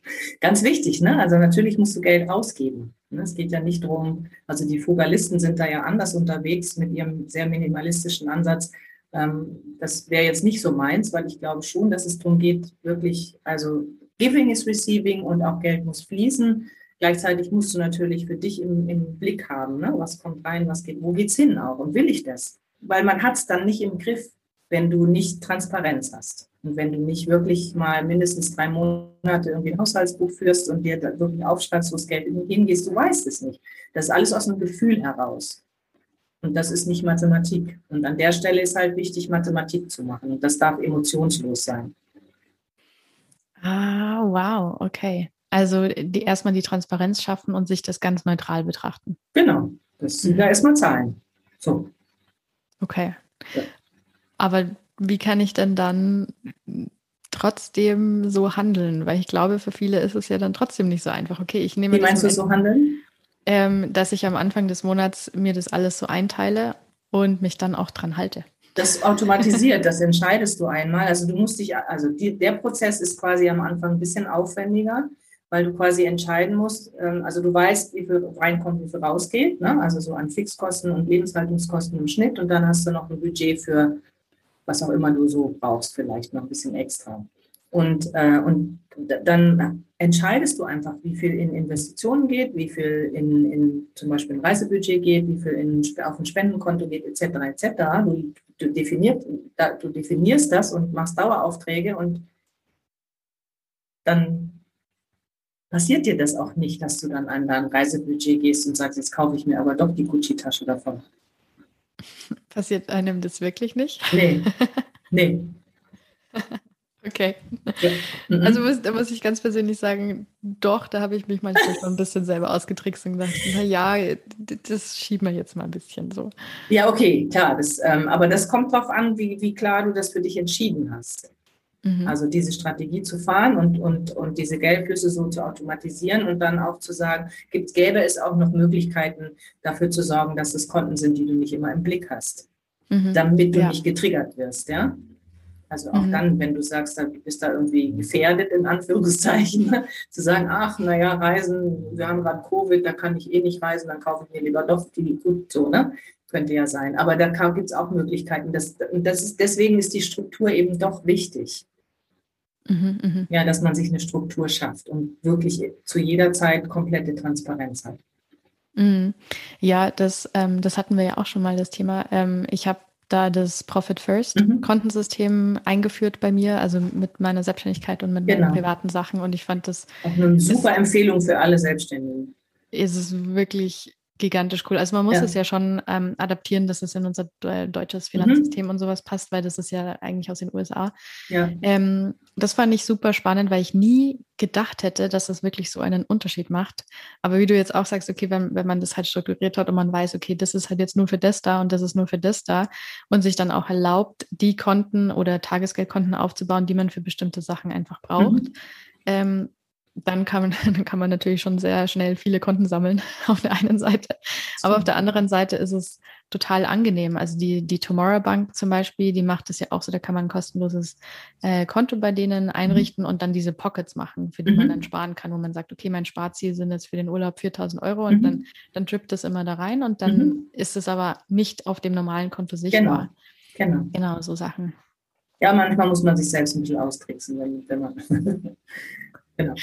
Ganz wichtig, ne? Also natürlich musst du Geld ausgeben. Ne? Es geht ja nicht darum, also die Fugalisten sind da ja anders unterwegs mit ihrem sehr minimalistischen Ansatz. Ähm, das wäre jetzt nicht so meins, weil ich glaube schon, dass es darum geht, wirklich, also Giving is Receiving und auch Geld muss fließen. Gleichzeitig musst du natürlich für dich im, im Blick haben, ne? was kommt rein, was geht, wo geht es hin auch und will ich das? Weil man hat es dann nicht im Griff, wenn du nicht Transparenz hast. Und wenn du nicht wirklich mal mindestens drei Monate irgendwie ein Haushaltsbuch führst und dir da wirklich aufschreibst, wo das Geld hingehst, du weißt es nicht. Das ist alles aus einem Gefühl heraus. Und das ist nicht Mathematik. Und an der Stelle ist halt wichtig, Mathematik zu machen. Und das darf emotionslos sein. Ah, wow, okay. Also die, erstmal die Transparenz schaffen und sich das ganz neutral betrachten. Genau. Das sind mhm. da erstmal Zahlen. So. Okay. Ja. Aber wie kann ich denn dann trotzdem so handeln? Weil ich glaube, für viele ist es ja dann trotzdem nicht so einfach. Okay, ich nehme. Wie meinst du so handeln? Ähm, dass ich am Anfang des Monats mir das alles so einteile und mich dann auch dran halte. Das automatisiert, das entscheidest du einmal. Also du musst dich, also die, der Prozess ist quasi am Anfang ein bisschen aufwendiger, weil du quasi entscheiden musst, ähm, also du weißt, wie viel reinkommt, wie viel rausgeht, ne? also so an Fixkosten und Lebenshaltungskosten im Schnitt und dann hast du noch ein Budget für was auch immer du so brauchst, vielleicht noch ein bisschen extra. Und, äh, und dann entscheidest du einfach, wie viel in Investitionen geht, wie viel in, in zum Beispiel ein Reisebudget geht, wie viel in, auf ein Spendenkonto geht, etc. etc. Du, du, definiert, du definierst das und machst Daueraufträge und dann passiert dir das auch nicht, dass du dann an dein Reisebudget gehst und sagst, jetzt kaufe ich mir aber doch die Gucci-Tasche davon. Passiert einem das wirklich nicht? Nee. Nee. Okay. Ja. Mhm. Also muss, da muss ich ganz persönlich sagen, doch, da habe ich mich manchmal schon ein bisschen selber ausgetrickst und gesagt, naja, das schieben wir jetzt mal ein bisschen so. Ja, okay, klar. Das, ähm, aber das kommt darauf an, wie, wie klar du das für dich entschieden hast. Mhm. Also diese Strategie zu fahren und, und, und diese Geldflüsse so zu automatisieren und dann auch zu sagen, gibt, gäbe es auch noch Möglichkeiten dafür zu sorgen, dass es Konten sind, die du nicht immer im Blick hast, mhm. damit du ja. nicht getriggert wirst, ja. Also auch mhm. dann, wenn du sagst, du bist da irgendwie gefährdet, in Anführungszeichen, zu sagen, ach, naja, Reisen, wir haben gerade Covid, da kann ich eh nicht reisen, dann kaufe ich mir lieber doch die, gut, so, ne? Könnte ja sein. Aber da gibt es auch Möglichkeiten. Das, das ist, deswegen ist die Struktur eben doch wichtig. Mhm, mh. Ja, dass man sich eine Struktur schafft und wirklich zu jeder Zeit komplette Transparenz hat. Mhm. Ja, das, ähm, das hatten wir ja auch schon mal, das Thema. Ähm, ich habe da das Profit First mhm. Kontensystem eingeführt bei mir, also mit meiner Selbstständigkeit und mit genau. meinen privaten Sachen. Und ich fand das. Auch eine super Empfehlung für alle Selbstständigen. Ist es wirklich gigantisch cool. Also man muss ja. es ja schon ähm, adaptieren, dass es in unser äh, deutsches mhm. Finanzsystem mhm. und sowas passt, weil das ist ja eigentlich aus den USA. Ja. Ähm, das fand ich super spannend, weil ich nie gedacht hätte, dass das wirklich so einen Unterschied macht. Aber wie du jetzt auch sagst, okay, wenn, wenn man das halt strukturiert hat und man weiß, okay, das ist halt jetzt nur für das da und das ist nur für das da und sich dann auch erlaubt, die Konten oder Tagesgeldkonten aufzubauen, die man für bestimmte Sachen einfach braucht. Mhm. Ähm, dann kann, man, dann kann man natürlich schon sehr schnell viele Konten sammeln auf der einen Seite. Aber auf der anderen Seite ist es total angenehm. Also die, die Tomorrow Bank zum Beispiel, die macht es ja auch so, da kann man ein kostenloses äh, Konto bei denen mhm. einrichten mhm. und dann diese Pockets machen, für die mhm. man dann sparen kann, wo man sagt, okay, mein Sparziel sind jetzt für den Urlaub 4000 Euro und mhm. dann, dann drippt es immer da rein und dann mhm. ist es aber nicht auf dem normalen Konto sichtbar. Genau, genau. Genau, so Sachen. Ja, manchmal muss man sich selbst ein bisschen austricksen, wenn, wenn man. genau.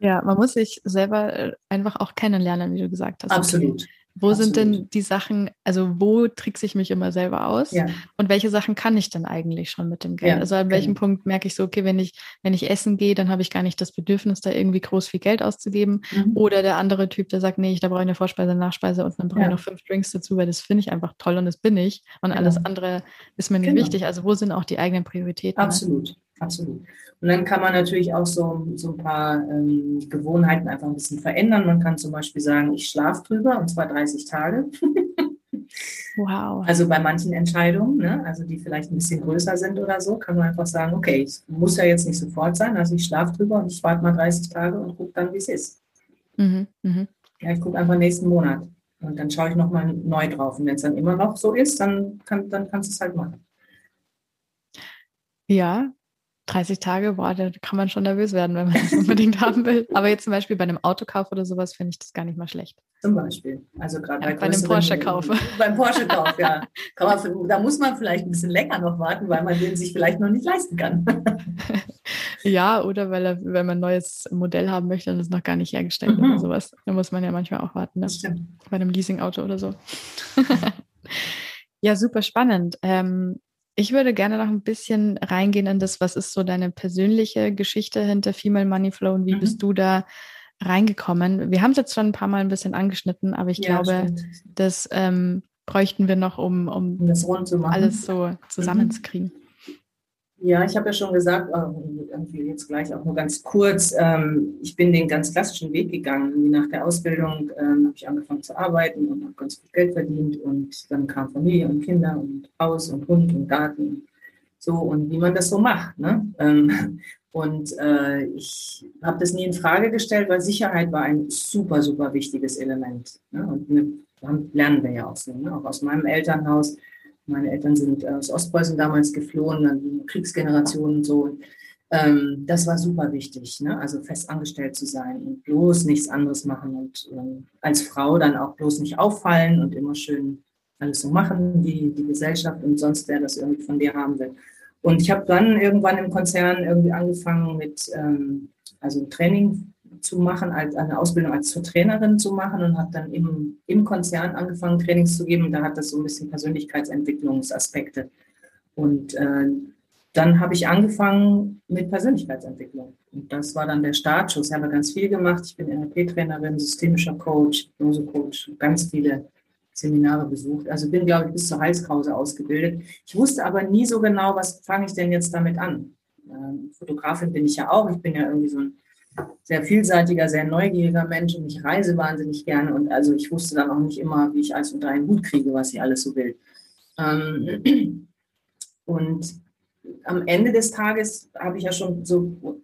Ja, man muss sich selber äh, einfach auch kennenlernen, wie du gesagt hast. Absolut. Okay. Wo Absolut. sind denn die Sachen, also wo trickse ich mich immer selber aus? Ja. Und welche Sachen kann ich denn eigentlich schon mit dem Geld? Ja, also an welchem genau. Punkt merke ich so, okay, wenn ich, wenn ich essen gehe, dann habe ich gar nicht das Bedürfnis, da irgendwie groß viel Geld auszugeben. Mhm. Oder der andere Typ, der sagt, nee, ich, da brauche ich eine Vorspeise, eine Nachspeise und dann brauche ja. ich noch fünf Drinks dazu, weil das finde ich einfach toll und das bin ich. Und genau. alles andere ist mir nicht genau. wichtig. Also wo sind auch die eigenen Prioritäten? Absolut. Absolut. Und dann kann man natürlich auch so, so ein paar ähm, Gewohnheiten einfach ein bisschen verändern. Man kann zum Beispiel sagen, ich schlafe drüber und zwar 30 Tage. Wow. Also bei manchen Entscheidungen, ne, also die vielleicht ein bisschen größer sind oder so, kann man einfach sagen, okay, es muss ja jetzt nicht sofort sein, also ich schlafe drüber und ich warte mal 30 Tage und gucke dann, wie es ist. Mhm, mh. Ja, ich gucke einfach nächsten Monat und dann schaue ich nochmal neu drauf. Und wenn es dann immer noch so ist, dann, kann, dann kannst du es halt machen. Ja, 30 Tage, boah, da kann man schon nervös werden, wenn man das unbedingt haben will. Aber jetzt zum Beispiel bei einem Autokauf oder sowas finde ich das gar nicht mal schlecht. Zum Beispiel. Also gerade ja, bei, bei einem Porsche-Kauf. Beim Porsche-Kauf, ja. Man, da muss man vielleicht ein bisschen länger noch warten, weil man den sich vielleicht noch nicht leisten kann. ja, oder weil, er, wenn man ein neues Modell haben möchte und es noch gar nicht hergestellt mhm. oder sowas. Da muss man ja manchmal auch warten. Ne? Stimmt. Bei einem Leasing-Auto oder so. ja, super spannend. Ähm, ich würde gerne noch ein bisschen reingehen in das, was ist so deine persönliche Geschichte hinter Female Money Flow und wie mhm. bist du da reingekommen? Wir haben es jetzt schon ein paar Mal ein bisschen angeschnitten, aber ich ja, glaube, stimmt. das ähm, bräuchten wir noch, um, um, um alles so mhm. zusammenzukriegen. Ja, ich habe ja schon gesagt, äh, irgendwie jetzt gleich auch nur ganz kurz, ähm, ich bin den ganz klassischen Weg gegangen. Nach der Ausbildung ähm, habe ich angefangen zu arbeiten und habe ganz viel Geld verdient und dann kam Familie und Kinder und Haus und Hund und Garten. So und wie man das so macht. Ne? Ähm, und äh, ich habe das nie in Frage gestellt, weil Sicherheit war ein super, super wichtiges Element. Ne? Und wir, lernen wir ja auch so, ne? auch aus meinem Elternhaus meine Eltern sind aus Ostpreußen damals geflohen, dann Kriegsgenerationen und so. Ähm, das war super wichtig, ne? also fest angestellt zu sein und bloß nichts anderes machen und ähm, als Frau dann auch bloß nicht auffallen und immer schön alles so machen, wie die Gesellschaft und sonst wer das irgendwie von dir haben will. Und ich habe dann irgendwann im Konzern irgendwie angefangen mit ähm, also Training zu machen, als eine Ausbildung als zur Trainerin zu machen und habe dann im, im Konzern angefangen, Trainings zu geben. Da hat das so ein bisschen Persönlichkeitsentwicklungsaspekte. Und äh, dann habe ich angefangen mit Persönlichkeitsentwicklung. Und das war dann der Startschuss. Ich habe ganz viel gemacht. Ich bin NLP-Trainerin, systemischer Coach, Hypnose-Coach, ganz viele Seminare besucht. Also bin, glaube ich, bis zur Halskrause ausgebildet. Ich wusste aber nie so genau, was fange ich denn jetzt damit an. Ähm, Fotografin bin ich ja auch. Ich bin ja irgendwie so ein sehr vielseitiger, sehr neugieriger Mensch und ich reise wahnsinnig gerne und also ich wusste dann auch nicht immer, wie ich alles unter einen Hut kriege, was ich alles so will. Ähm, und am Ende des Tages habe ich ja schon so ein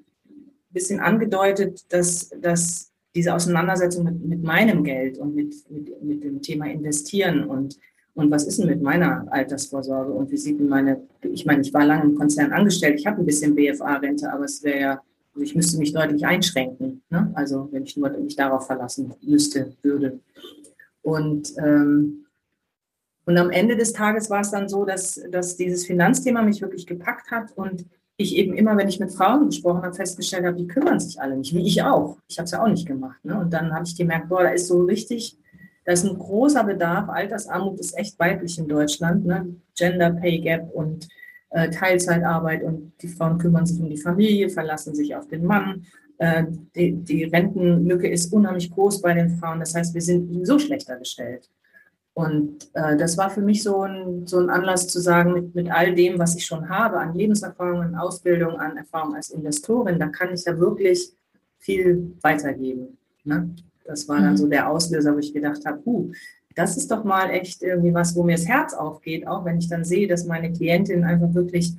bisschen angedeutet, dass, dass diese Auseinandersetzung mit, mit meinem Geld und mit, mit, mit dem Thema Investieren und, und was ist denn mit meiner Altersvorsorge und wie sieht denn meine, ich meine, ich war lange im Konzern angestellt, ich habe ein bisschen BFA-Rente, aber es wäre ja also ich müsste mich deutlich einschränken, ne? also wenn ich nur mich darauf verlassen müsste, würde. Und, ähm, und am Ende des Tages war es dann so, dass, dass dieses Finanzthema mich wirklich gepackt hat und ich eben immer, wenn ich mit Frauen gesprochen habe, festgestellt habe, die kümmern sich alle nicht, wie ich auch. Ich habe es ja auch nicht gemacht. Ne? Und dann habe ich gemerkt, boah, da ist so richtig, da ist ein großer Bedarf. Altersarmut ist echt weiblich in Deutschland. Ne? Gender Pay Gap und äh, Teilzeitarbeit und die Frauen kümmern sich um die Familie, verlassen sich auf den Mann. Äh, die, die Rentenlücke ist unheimlich groß bei den Frauen. Das heißt, wir sind so schlechter gestellt. Und äh, das war für mich so ein, so ein Anlass zu sagen, mit, mit all dem, was ich schon habe, an Lebenserfahrung, an Ausbildung, an Erfahrung als Investorin, da kann ich ja wirklich viel weitergeben. Ne? Das war dann mhm. so der Auslöser, wo ich gedacht habe, uh, das ist doch mal echt irgendwie was, wo mir das Herz aufgeht, auch wenn ich dann sehe, dass meine Klientinnen einfach wirklich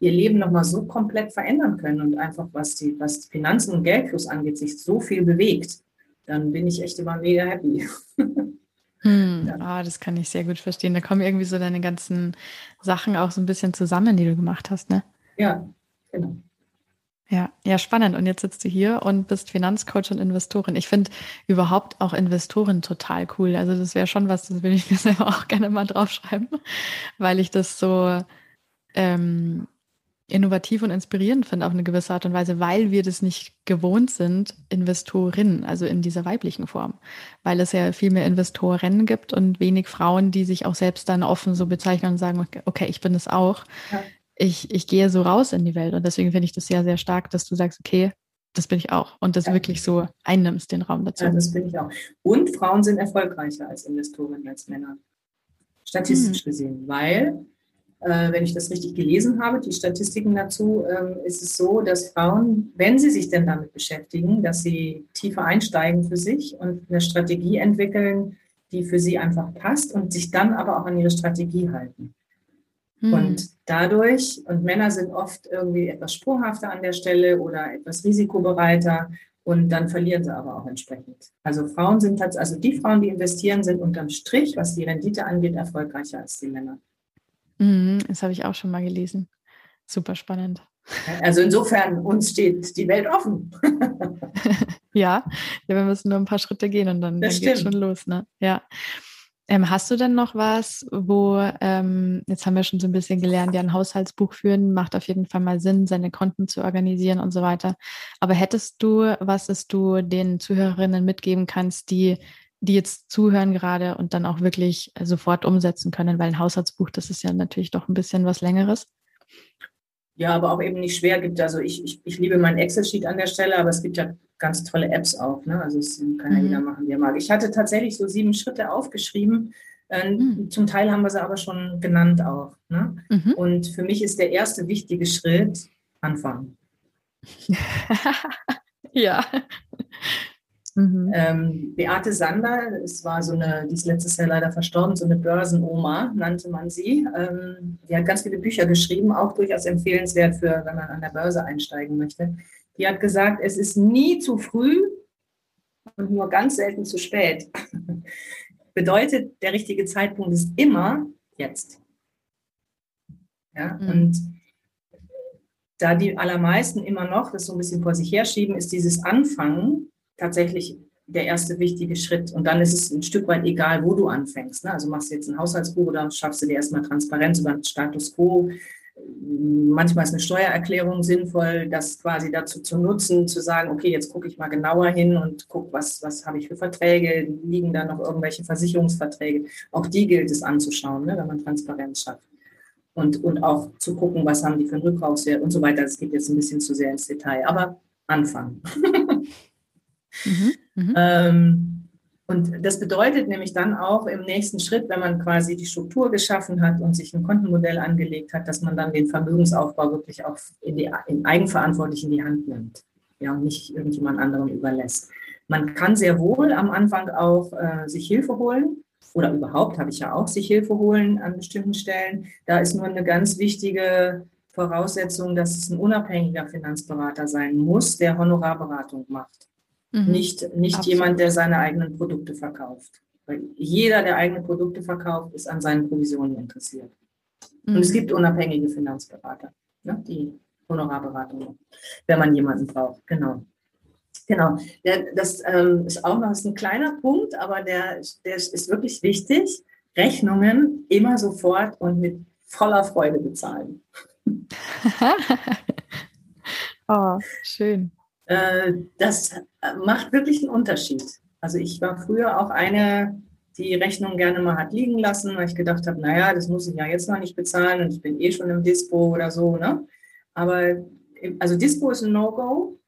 ihr Leben nochmal so komplett verändern können und einfach, was die, was Finanzen und Geldfluss angeht, sich so viel bewegt, dann bin ich echt immer mega happy. Hm, ja. oh, das kann ich sehr gut verstehen. Da kommen irgendwie so deine ganzen Sachen auch so ein bisschen zusammen, die du gemacht hast, ne? Ja, genau. Ja, ja, spannend. Und jetzt sitzt du hier und bist Finanzcoach und Investorin. Ich finde überhaupt auch Investorin total cool. Also das wäre schon was, das will ich mir selber auch gerne mal draufschreiben, weil ich das so ähm, innovativ und inspirierend finde auf eine gewisse Art und Weise, weil wir das nicht gewohnt sind, Investorinnen, also in dieser weiblichen Form, weil es ja viel mehr Investorinnen gibt und wenig Frauen, die sich auch selbst dann offen so bezeichnen und sagen, okay, ich bin es auch. Ja. Ich, ich gehe so raus in die Welt und deswegen finde ich das sehr, sehr stark, dass du sagst, okay, das bin ich auch und das ja. wirklich so einnimmst, den Raum dazu. Ja, das bin ich auch. Und Frauen sind erfolgreicher als Investorinnen als Männer, statistisch hm. gesehen, weil äh, wenn ich das richtig gelesen habe, die Statistiken dazu, ähm, ist es so, dass Frauen, wenn sie sich denn damit beschäftigen, dass sie tiefer einsteigen für sich und eine Strategie entwickeln, die für sie einfach passt und sich dann aber auch an ihre Strategie halten. Mhm. Und dadurch, und Männer sind oft irgendwie etwas sprunghafter an der Stelle oder etwas risikobereiter und dann verlieren sie aber auch entsprechend. Also Frauen sind also die Frauen, die investieren, sind unterm Strich, was die Rendite angeht, erfolgreicher als die Männer. Mhm, das habe ich auch schon mal gelesen. Super spannend. Also insofern, uns steht die Welt offen. ja, ja, wir müssen nur ein paar Schritte gehen und dann, dann geht es schon los. Ne? Ja. Ähm, hast du denn noch was, wo, ähm, jetzt haben wir schon so ein bisschen gelernt, ja, ein Haushaltsbuch führen macht auf jeden Fall mal Sinn, seine Konten zu organisieren und so weiter. Aber hättest du was, das du den Zuhörerinnen mitgeben kannst, die die jetzt zuhören gerade und dann auch wirklich sofort umsetzen können, weil ein Haushaltsbuch, das ist ja natürlich doch ein bisschen was Längeres. Ja, aber auch eben nicht schwer gibt. Also ich, ich, ich liebe mein Excel-Sheet an der Stelle, aber es gibt ja ganz tolle Apps auch. Ne? Also es kann ja mhm. jeder machen, wie er mag. Ich hatte tatsächlich so sieben Schritte aufgeschrieben. Äh, mhm. Zum Teil haben wir sie aber schon genannt auch. Ne? Mhm. Und für mich ist der erste wichtige Schritt Anfangen. ja. Mhm. Ähm, Beate Sander, es war so eine, die ist letztes Jahr leider verstorben, so eine Börsenoma nannte man sie. Ähm, die hat ganz viele Bücher geschrieben, auch durchaus empfehlenswert für, wenn man an der Börse einsteigen möchte. Die hat gesagt, es ist nie zu früh und nur ganz selten zu spät. Bedeutet, der richtige Zeitpunkt ist immer jetzt. Ja, mhm. und da die allermeisten immer noch das so ein bisschen vor sich herschieben, ist dieses Anfangen tatsächlich der erste wichtige Schritt. Und dann ist es ein Stück weit egal, wo du anfängst. Ne? Also machst du jetzt ein Haushaltsbuch oder schaffst du dir erstmal Transparenz über den Status quo. Manchmal ist eine Steuererklärung sinnvoll, das quasi dazu zu nutzen, zu sagen, okay, jetzt gucke ich mal genauer hin und gucke, was, was habe ich für Verträge, liegen da noch irgendwelche Versicherungsverträge. Auch die gilt es anzuschauen, ne, wenn man Transparenz schafft. Und, und auch zu gucken, was haben die für einen Rückkaufswert und so weiter. Das geht jetzt ein bisschen zu sehr ins Detail, aber anfangen. Mhm, mhm. Ähm, und das bedeutet nämlich dann auch im nächsten Schritt, wenn man quasi die Struktur geschaffen hat und sich ein Kontenmodell angelegt hat, dass man dann den Vermögensaufbau wirklich auch in, die, in eigenverantwortlich in die Hand nimmt ja, und nicht irgendjemand anderem überlässt. Man kann sehr wohl am Anfang auch äh, sich Hilfe holen oder überhaupt habe ich ja auch sich Hilfe holen an bestimmten Stellen. Da ist nur eine ganz wichtige Voraussetzung, dass es ein unabhängiger Finanzberater sein muss, der Honorarberatung macht. Mhm. Nicht, nicht jemand, der seine eigenen Produkte verkauft. Weil jeder, der eigene Produkte verkauft, ist an seinen Provisionen interessiert. Mhm. Und es mhm. gibt unabhängige Finanzberater, ne, die Honorarberatung, wenn man jemanden braucht. Genau. Genau. Das ähm, ist auch noch ist ein kleiner Punkt, aber der, der ist wirklich wichtig. Rechnungen immer sofort und mit voller Freude bezahlen. Oh, schön. Äh, das macht wirklich einen Unterschied. Also ich war früher auch eine, die Rechnung gerne mal hat liegen lassen, weil ich gedacht habe, naja, das muss ich ja jetzt noch nicht bezahlen und ich bin eh schon im Dispo oder so. Ne? Aber also Dispo ist ein No-Go.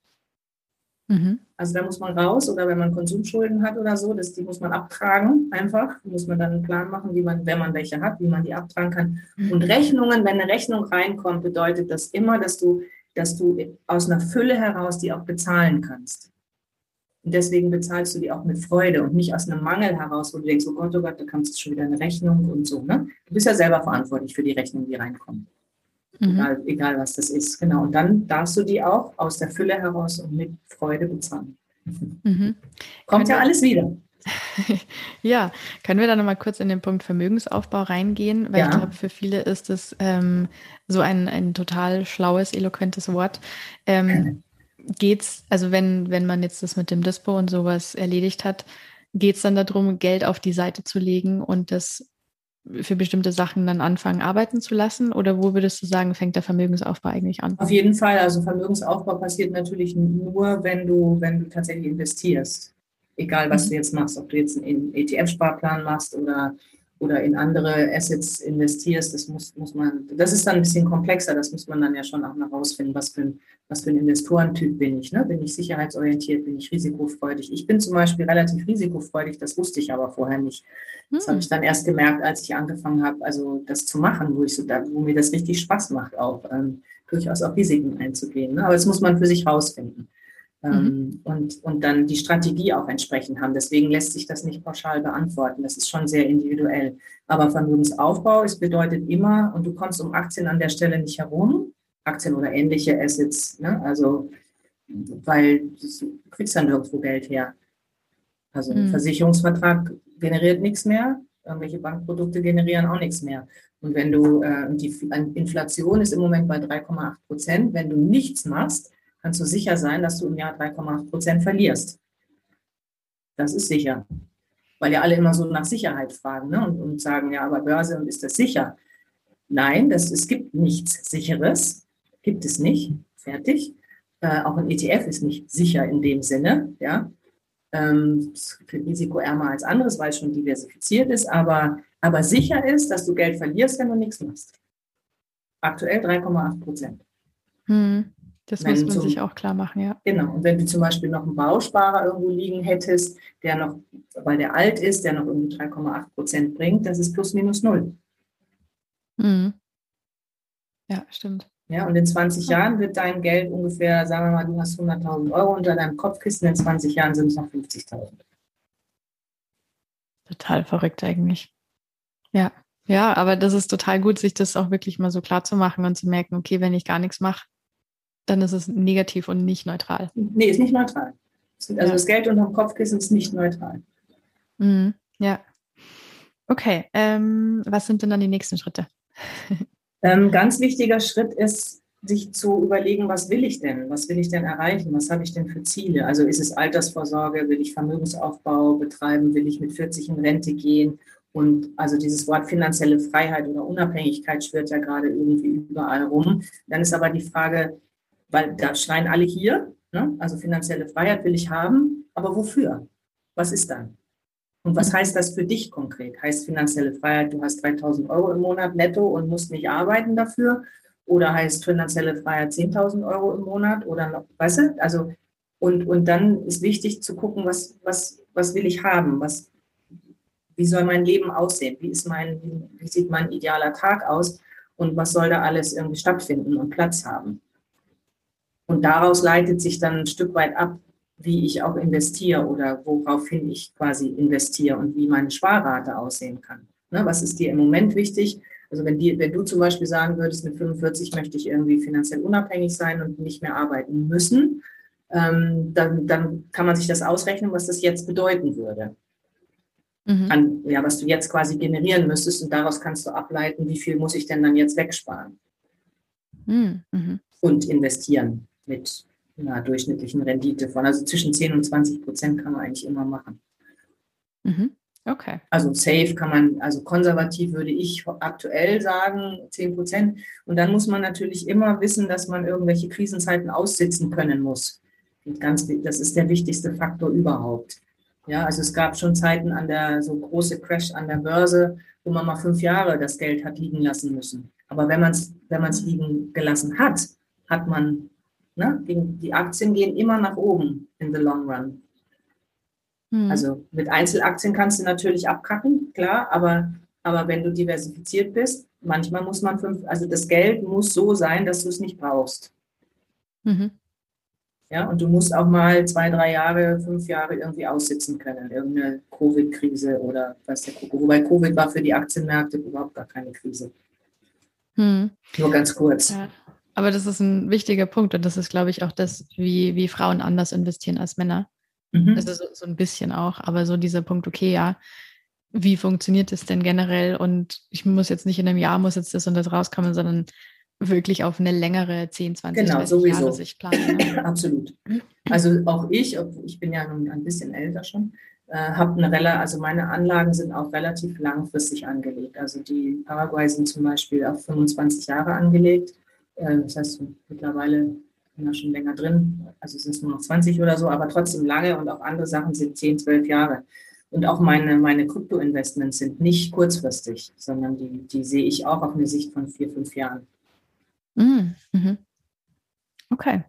Mhm. Also da muss man raus oder wenn man Konsumschulden hat oder so, das, die muss man abtragen einfach. Da muss man dann einen Plan machen, wie man, wenn man welche hat, wie man die abtragen kann. Mhm. Und Rechnungen, wenn eine Rechnung reinkommt, bedeutet das immer, dass du, dass du aus einer Fülle heraus die auch bezahlen kannst. Und deswegen bezahlst du die auch mit Freude und nicht aus einem Mangel heraus, wo du denkst, oh Gott, oh Gott, da kannst schon wieder eine Rechnung und so. Ne? Du bist ja selber verantwortlich für die Rechnung, die reinkommt. Mhm. Egal, egal, was das ist. Genau. Und dann darfst du die auch aus der Fülle heraus und mit Freude bezahlen. Mhm. Kommt ja alles wieder. ja, können wir da nochmal kurz in den Punkt Vermögensaufbau reingehen? Weil ja. ich glaube, für viele ist es ähm, so ein, ein total schlaues, eloquentes Wort. Ähm, geht's, also wenn, wenn man jetzt das mit dem Dispo und sowas erledigt hat, geht es dann darum, Geld auf die Seite zu legen und das für bestimmte Sachen dann anfangen, arbeiten zu lassen? Oder wo würdest du sagen, fängt der Vermögensaufbau eigentlich an? Auf jeden Fall. Also Vermögensaufbau passiert natürlich nur, wenn du, wenn du tatsächlich investierst. Egal, was mhm. du jetzt machst, ob du jetzt einen ETF-Sparplan machst oder oder in andere Assets investierst, das muss, muss man, das ist dann ein bisschen komplexer, das muss man dann ja schon auch noch rausfinden, was für ein, was für ein Investorentyp bin ich. Ne? Bin ich sicherheitsorientiert, bin ich risikofreudig? Ich bin zum Beispiel relativ risikofreudig, das wusste ich aber vorher nicht. Das hm. habe ich dann erst gemerkt, als ich angefangen habe, also das zu machen, wo, ich so, da, wo mir das richtig Spaß macht, auch ähm, durchaus auch Risiken einzugehen. Ne? Aber das muss man für sich rausfinden. Mhm. Ähm, und, und dann die Strategie auch entsprechend haben. Deswegen lässt sich das nicht pauschal beantworten. Das ist schon sehr individuell. Aber Vermögensaufbau, es bedeutet immer, und du kommst um Aktien an der Stelle nicht herum, Aktien oder ähnliche Assets, ne? also weil du kriegst dann nirgendwo Geld her. Also ein mhm. Versicherungsvertrag generiert nichts mehr, irgendwelche Bankprodukte generieren auch nichts mehr. Und wenn du, äh, die Inflation ist im Moment bei 3,8 Prozent, wenn du nichts machst, kannst du sicher sein, dass du im Jahr 3,8 Prozent verlierst. Das ist sicher. Weil ja alle immer so nach Sicherheit fragen ne? und, und sagen, ja, aber Börse und ist das sicher? Nein, das, es gibt nichts Sicheres. Gibt es nicht. Fertig. Äh, auch ein ETF ist nicht sicher in dem Sinne. Ja? Ähm, risikoärmer als anderes, weil es schon diversifiziert ist. Aber, aber sicher ist, dass du Geld verlierst, wenn du nichts machst. Aktuell 3,8 Prozent. Hm. Das muss man sich auch klar machen, ja. Genau. Und wenn du zum Beispiel noch einen Bausparer irgendwo liegen hättest, der noch, weil der alt ist, der noch irgendwie 3,8 Prozent bringt, das ist plus minus null. Mhm. Ja, stimmt. Ja, und in 20 Jahren wird dein Geld ungefähr, sagen wir mal, du hast 100.000 Euro unter deinem Kopfkissen, in 20 Jahren sind es noch 50.000. Total verrückt eigentlich. Ja, ja, aber das ist total gut, sich das auch wirklich mal so klar zu machen und zu merken, okay, wenn ich gar nichts mache, dann ist es negativ und nicht neutral. Nee, ist nicht neutral. Also ja. das Geld unter dem Kopfkissen ist nicht neutral. Mhm. Ja. Okay, ähm, was sind denn dann die nächsten Schritte? ähm, ganz wichtiger Schritt ist, sich zu überlegen, was will ich denn? Was will ich denn erreichen? Was habe ich denn für Ziele? Also ist es Altersvorsorge? Will ich Vermögensaufbau betreiben? Will ich mit 40 in Rente gehen? Und also dieses Wort finanzielle Freiheit oder Unabhängigkeit schwirrt ja gerade irgendwie überall rum. Dann ist aber die Frage, weil da schreien alle hier, ne? also finanzielle Freiheit will ich haben, aber wofür? Was ist dann? Und was heißt das für dich konkret? Heißt finanzielle Freiheit, du hast 3000 Euro im Monat netto und musst nicht arbeiten dafür? Oder heißt finanzielle Freiheit 10.000 Euro im Monat? Oder noch, weißt du? Also, und, und dann ist wichtig zu gucken, was, was, was will ich haben? Was, wie soll mein Leben aussehen? Wie, ist mein, wie sieht mein idealer Tag aus? Und was soll da alles irgendwie stattfinden und Platz haben? Und daraus leitet sich dann ein Stück weit ab, wie ich auch investiere oder woraufhin ich quasi investiere und wie meine Sparrate aussehen kann. Ne, was ist dir im Moment wichtig? Also wenn, die, wenn du zum Beispiel sagen würdest, mit 45 möchte ich irgendwie finanziell unabhängig sein und nicht mehr arbeiten müssen, ähm, dann, dann kann man sich das ausrechnen, was das jetzt bedeuten würde. Mhm. An, ja, was du jetzt quasi generieren müsstest und daraus kannst du ableiten, wie viel muss ich denn dann jetzt wegsparen mhm. mhm. und investieren mit einer durchschnittlichen Rendite von. Also zwischen 10 und 20 Prozent kann man eigentlich immer machen. Mhm. Okay. Also safe kann man, also konservativ würde ich aktuell sagen, 10 Prozent. Und dann muss man natürlich immer wissen, dass man irgendwelche Krisenzeiten aussitzen können muss. Ganz, das ist der wichtigste Faktor überhaupt. Ja, also es gab schon Zeiten an der, so große Crash an der Börse, wo man mal fünf Jahre das Geld hat liegen lassen müssen. Aber wenn man es wenn man's liegen gelassen hat, hat man, ne, die Aktien gehen immer nach oben in the long run. Hm. Also mit Einzelaktien kannst du natürlich abkacken, klar, aber, aber wenn du diversifiziert bist, manchmal muss man fünf, also das Geld muss so sein, dass du es nicht brauchst. Mhm. Ja, und du musst auch mal zwei, drei Jahre, fünf Jahre irgendwie aussitzen können, irgendeine Covid-Krise oder was der Kuckuck. Wobei Covid war für die Aktienmärkte überhaupt gar keine Krise. Hm. Nur ganz kurz. Ja. Aber das ist ein wichtiger Punkt und das ist, glaube ich, auch das, wie, wie Frauen anders investieren als Männer. Mhm. Also so, so ein bisschen auch, aber so dieser Punkt, okay, ja, wie funktioniert es denn generell? Und ich muss jetzt nicht in einem Jahr, muss jetzt das und das rauskommen, sondern wirklich auf eine längere 10, 20 genau, sowieso. Jahre sich planen. Ne? Absolut. Also auch ich, ich bin ja nun ein bisschen älter schon, äh, habe eine Relle, also meine Anlagen sind auch relativ langfristig angelegt. Also die Paraguay sind zum Beispiel auf 25 Jahre angelegt. Äh, das heißt, mittlerweile bin ja schon länger drin, also sind es nur noch 20 oder so, aber trotzdem lange und auch andere Sachen sind 10, 12 Jahre. Und auch meine, meine Krypto-Investments sind nicht kurzfristig, sondern die, die sehe ich auch auf eine Sicht von vier, fünf Jahren. Mm, mhm. Okay.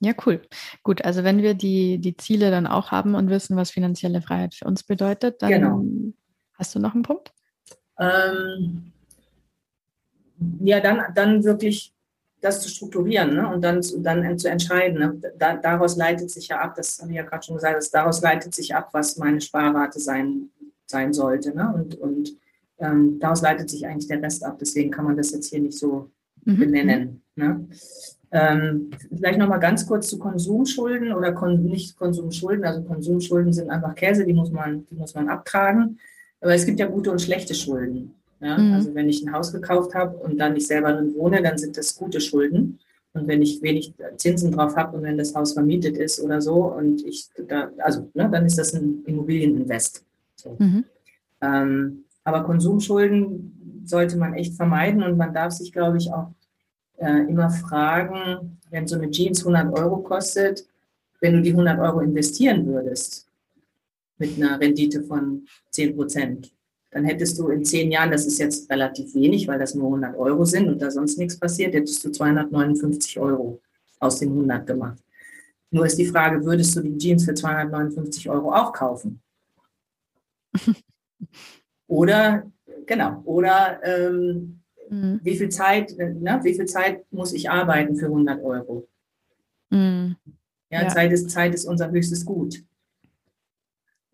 Ja, cool. Gut, also wenn wir die, die Ziele dann auch haben und wissen, was finanzielle Freiheit für uns bedeutet, dann genau. hast du noch einen Punkt? Ähm, ja, dann, dann wirklich das zu strukturieren ne? und dann, dann zu entscheiden. Ne? Da, daraus leitet sich ja ab, das habe ich ja gerade schon gesagt, dass daraus leitet sich ab, was meine Sparrate sein, sein sollte. Ne? Und, und ähm, daraus leitet sich eigentlich der Rest ab. Deswegen kann man das jetzt hier nicht so mhm. benennen. Ne? Ähm, vielleicht nochmal ganz kurz zu Konsumschulden oder kon nicht Konsumschulden. Also Konsumschulden sind einfach Käse, die muss man, die muss man abtragen. Aber es gibt ja gute und schlechte Schulden. Ja? Mhm. Also wenn ich ein Haus gekauft habe und dann nicht selber drin wohne, dann sind das gute Schulden. Und wenn ich wenig Zinsen drauf habe und wenn das Haus vermietet ist oder so und ich da, also ne, dann ist das ein Immobilieninvest. So. Mhm. Ähm, aber Konsumschulden sollte man echt vermeiden und man darf sich, glaube ich, auch äh, immer fragen, wenn so eine Jeans 100 Euro kostet, wenn du die 100 Euro investieren würdest mit einer Rendite von 10 Prozent, dann hättest du in zehn Jahren, das ist jetzt relativ wenig, weil das nur 100 Euro sind und da sonst nichts passiert, hättest du 259 Euro aus den 100 gemacht. Nur ist die Frage, würdest du die Jeans für 259 Euro auch kaufen? oder, genau, oder ähm, mhm. wie, viel Zeit, ne, wie viel Zeit muss ich arbeiten für 100 Euro? Mhm. Ja, ja, Zeit, ist, Zeit ist unser höchstes Gut.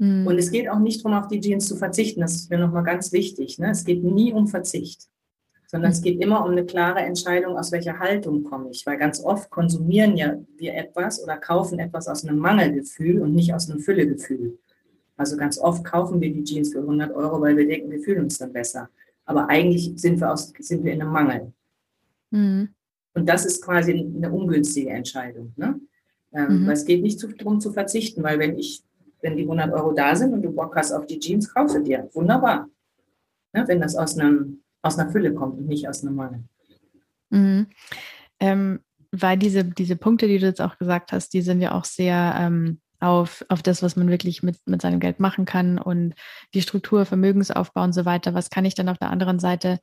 Mhm. Und es geht auch nicht darum, auf die Jeans zu verzichten. Das ist mir nochmal ganz wichtig. Ne? Es geht nie um Verzicht, sondern mhm. es geht immer um eine klare Entscheidung, aus welcher Haltung komme ich. Weil ganz oft konsumieren ja wir etwas oder kaufen etwas aus einem Mangelgefühl und nicht aus einem Füllegefühl. Also ganz oft kaufen wir die Jeans für 100 Euro, weil wir denken, wir fühlen uns dann besser. Aber eigentlich sind wir, aus, sind wir in einem Mangel. Mhm. Und das ist quasi eine ungünstige Entscheidung. Ne? Ähm, mhm. Weil es geht nicht darum zu verzichten, weil wenn ich wenn die 100 Euro da sind und du Bock hast auf die Jeans, kaufst du dir. Wunderbar. Ne, wenn das aus, einem, aus einer Fülle kommt und nicht aus einem Mangel. Mhm. Ähm, weil diese, diese Punkte, die du jetzt auch gesagt hast, die sind ja auch sehr ähm, auf, auf das, was man wirklich mit, mit seinem Geld machen kann und die Struktur, Vermögensaufbau und so weiter. Was kann ich dann auf der anderen Seite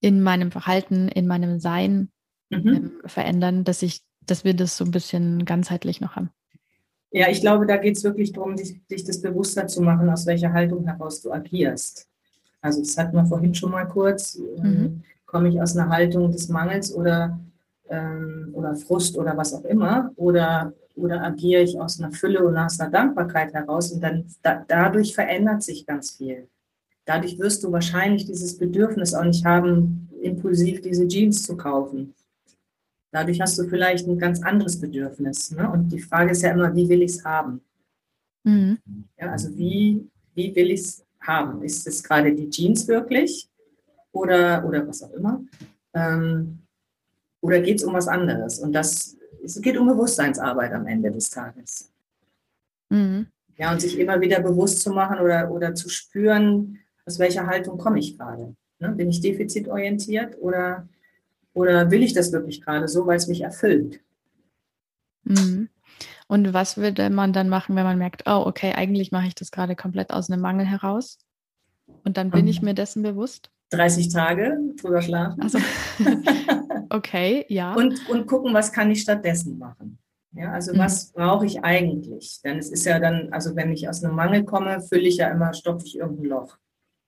in meinem Verhalten, in meinem Sein mhm. ähm, verändern, dass ich, dass wir das so ein bisschen ganzheitlich noch haben? Ja, ich glaube, da geht es wirklich darum, dich, dich, das bewusster zu machen, aus welcher Haltung heraus du agierst. Also das hatten wir vorhin schon mal kurz. Ähm, mhm. Komme ich aus einer Haltung des Mangels oder, ähm, oder Frust oder was auch immer? Oder, oder agiere ich aus einer Fülle und aus einer Dankbarkeit heraus? Und dann da, dadurch verändert sich ganz viel. Dadurch wirst du wahrscheinlich dieses Bedürfnis auch nicht haben, impulsiv diese Jeans zu kaufen Dadurch hast du vielleicht ein ganz anderes Bedürfnis. Ne? Und die Frage ist ja immer, wie will ich es haben? Mhm. Ja, also wie, wie will ich es haben? Ist es gerade die Jeans wirklich oder, oder was auch immer? Ähm, oder geht es um was anderes? Und das, es geht um Bewusstseinsarbeit am Ende des Tages. Mhm. Ja, und sich immer wieder bewusst zu machen oder, oder zu spüren, aus welcher Haltung komme ich gerade. Ne? Bin ich defizitorientiert oder, oder will ich das wirklich gerade so, weil es mich erfüllt? Mhm. Und was würde man dann machen, wenn man merkt, oh, okay, eigentlich mache ich das gerade komplett aus einem Mangel heraus? Und dann bin ich mir dessen bewusst? 30 Tage drüber schlafen. Also, okay, ja. Und, und gucken, was kann ich stattdessen machen. Ja, also mhm. was brauche ich eigentlich? Denn es ist ja dann, also wenn ich aus einem Mangel komme, fülle ich ja immer, stopfe ich irgendein Loch.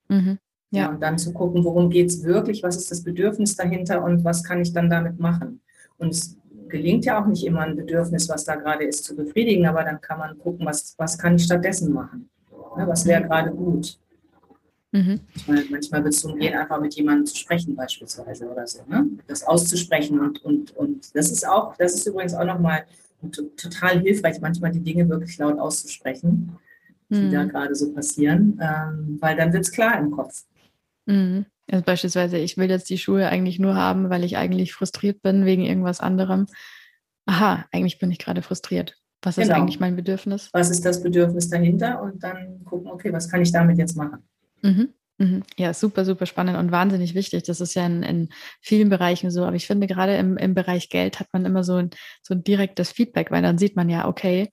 Mhm. Ja. Und dann zu gucken, worum geht es wirklich, was ist das Bedürfnis dahinter und was kann ich dann damit machen? Und es gelingt ja auch nicht immer ein Bedürfnis, was da gerade ist, zu befriedigen, aber dann kann man gucken, was, was kann ich stattdessen machen? Ja, was wäre gerade gut? Mhm. Manchmal, manchmal wird es darum gehen, einfach mit jemandem zu sprechen, beispielsweise oder so. Ne? Das auszusprechen und, und, und das ist auch, das ist übrigens auch nochmal total hilfreich, manchmal die Dinge wirklich laut auszusprechen, die mhm. da gerade so passieren, ähm, weil dann wird es klar im Kopf. Mhm. Also beispielsweise, ich will jetzt die Schuhe eigentlich nur haben, weil ich eigentlich frustriert bin wegen irgendwas anderem. Aha, eigentlich bin ich gerade frustriert. Was genau. ist eigentlich mein Bedürfnis? Was ist das Bedürfnis dahinter? Und dann gucken, okay, was kann ich damit jetzt machen? Mhm. Mhm. Ja, super, super spannend und wahnsinnig wichtig. Das ist ja in, in vielen Bereichen so. Aber ich finde, gerade im, im Bereich Geld hat man immer so ein, so ein direktes Feedback, weil dann sieht man ja, okay,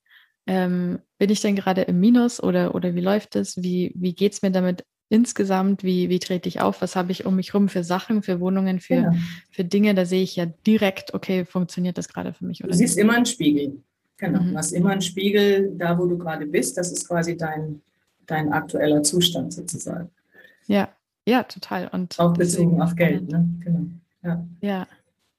ähm, bin ich denn gerade im Minus oder, oder wie läuft es? Wie, wie geht es mir damit insgesamt, wie, wie trete ich auf, was habe ich um mich rum für Sachen, für Wohnungen, für, ja. für Dinge, da sehe ich ja direkt, okay, funktioniert das gerade für mich oder Du siehst nicht? immer einen Spiegel. Genau, mhm. du hast immer einen Spiegel, da wo du gerade bist, das ist quasi dein, dein aktueller Zustand sozusagen. Ja, ja, total. Und auch bezogen auf Geld, ne? Genau. Ja. ja.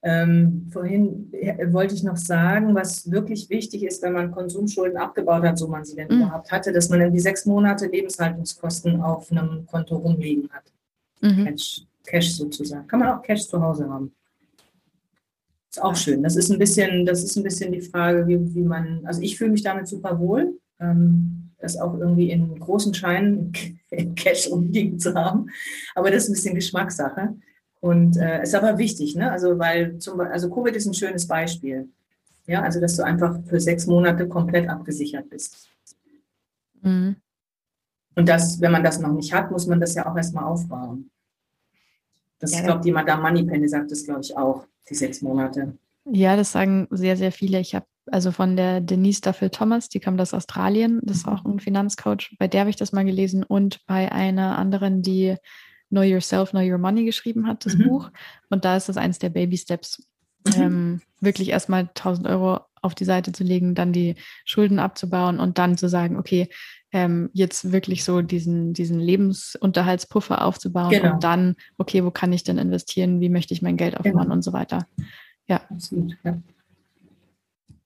Ähm, vorhin wollte ich noch sagen, was wirklich wichtig ist, wenn man Konsumschulden abgebaut hat, so man sie denn mhm. überhaupt hatte, dass man irgendwie sechs Monate Lebenshaltungskosten auf einem Konto rumliegen hat. Mhm. Cash, Cash sozusagen. Kann man auch Cash zu Hause haben. Ist auch schön. Das ist ein bisschen, das ist ein bisschen die Frage, wie, wie man, also ich fühle mich damit super wohl, ähm, das auch irgendwie in großen Scheinen Cash rumliegen zu haben. Aber das ist ein bisschen Geschmackssache. Und äh, ist aber wichtig, ne? Also weil zum also Covid ist ein schönes Beispiel. Ja, also dass du einfach für sechs Monate komplett abgesichert bist. Mhm. Und das, wenn man das noch nicht hat, muss man das ja auch erstmal aufbauen. Das ja, glaubt jemand da Moneypenny sagt das, glaube ich, auch, die sechs Monate. Ja, das sagen sehr, sehr viele. Ich habe also von der Denise Duffel Thomas, die kommt aus Australien, das ist auch ein Finanzcoach, bei der habe ich das mal gelesen und bei einer anderen, die Know Yourself, Know Your Money geschrieben hat, das mhm. Buch. Und da ist das eines der Baby Steps. Mhm. Ähm, wirklich erstmal 1000 Euro auf die Seite zu legen, dann die Schulden abzubauen und dann zu sagen, okay, ähm, jetzt wirklich so diesen, diesen Lebensunterhaltspuffer aufzubauen genau. und dann, okay, wo kann ich denn investieren, wie möchte ich mein Geld aufbauen genau. und so weiter. Ja. Absolut, ja.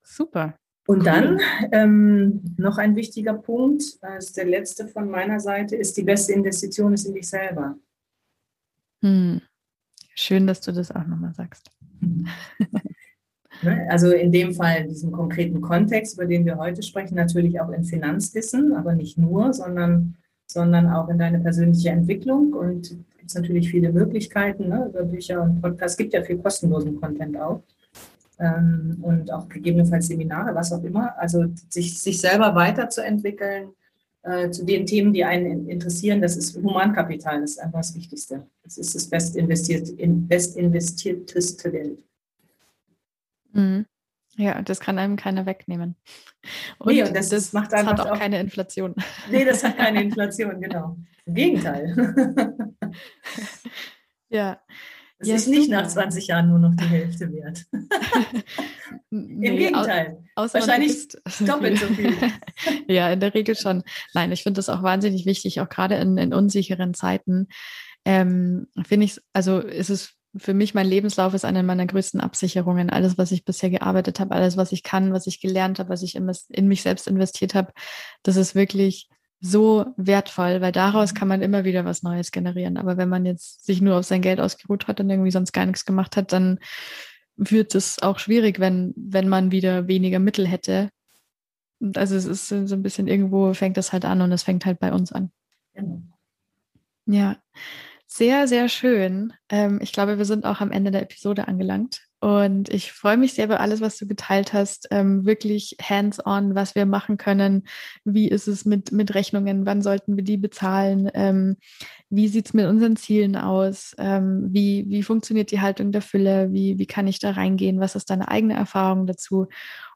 Super. Und cool. dann ähm, noch ein wichtiger Punkt, das ist der letzte von meiner Seite, ist die beste Investition ist in dich selber. Hm. Schön, dass du das auch nochmal sagst. Also in dem Fall, in diesem konkreten Kontext, über den wir heute sprechen, natürlich auch in Finanzwissen, aber nicht nur, sondern, sondern auch in deine persönliche Entwicklung. Und es gibt natürlich viele Möglichkeiten ne, über Bücher und Podcasts. Es gibt ja viel kostenlosen Content auch. Ähm, und auch gegebenenfalls Seminare, was auch immer. Also sich, sich selber weiterzuentwickeln, äh, zu den Themen, die einen interessieren. Das ist Humankapital, das ist einfach das Wichtigste. Das ist das best, investiert, in, best investierteste Geld. Mhm. Ja, das kann einem keiner wegnehmen. Und, nee, und das, das macht einfach das hat auch, auch keine Inflation. Nee, das hat keine Inflation, genau. Im Gegenteil. ja. Es ja, ist nicht nach 20 Jahren nur noch die Hälfte wert. Im Gegenteil. Au Wahrscheinlich doppelt so viel. ja, in der Regel schon. Nein, ich finde das auch wahnsinnig wichtig, auch gerade in, in unsicheren Zeiten. Ähm, finde ich, also ist es für mich, mein Lebenslauf ist eine meiner größten Absicherungen. Alles, was ich bisher gearbeitet habe, alles, was ich kann, was ich gelernt habe, was ich in, in mich selbst investiert habe, das ist wirklich so wertvoll, weil daraus kann man immer wieder was Neues generieren. Aber wenn man jetzt sich nur auf sein Geld ausgeruht hat und irgendwie sonst gar nichts gemacht hat, dann wird es auch schwierig, wenn, wenn man wieder weniger Mittel hätte. Also es ist so ein bisschen irgendwo fängt das halt an und es fängt halt bei uns an. Genau. Ja, sehr, sehr schön. Ähm, ich glaube, wir sind auch am Ende der Episode angelangt. Und ich freue mich sehr über alles, was du geteilt hast. Ähm, wirklich hands-on, was wir machen können. Wie ist es mit, mit Rechnungen? Wann sollten wir die bezahlen? Ähm, wie sieht es mit unseren Zielen aus? Ähm, wie, wie funktioniert die Haltung der Fülle? Wie, wie kann ich da reingehen? Was ist deine eigene Erfahrung dazu?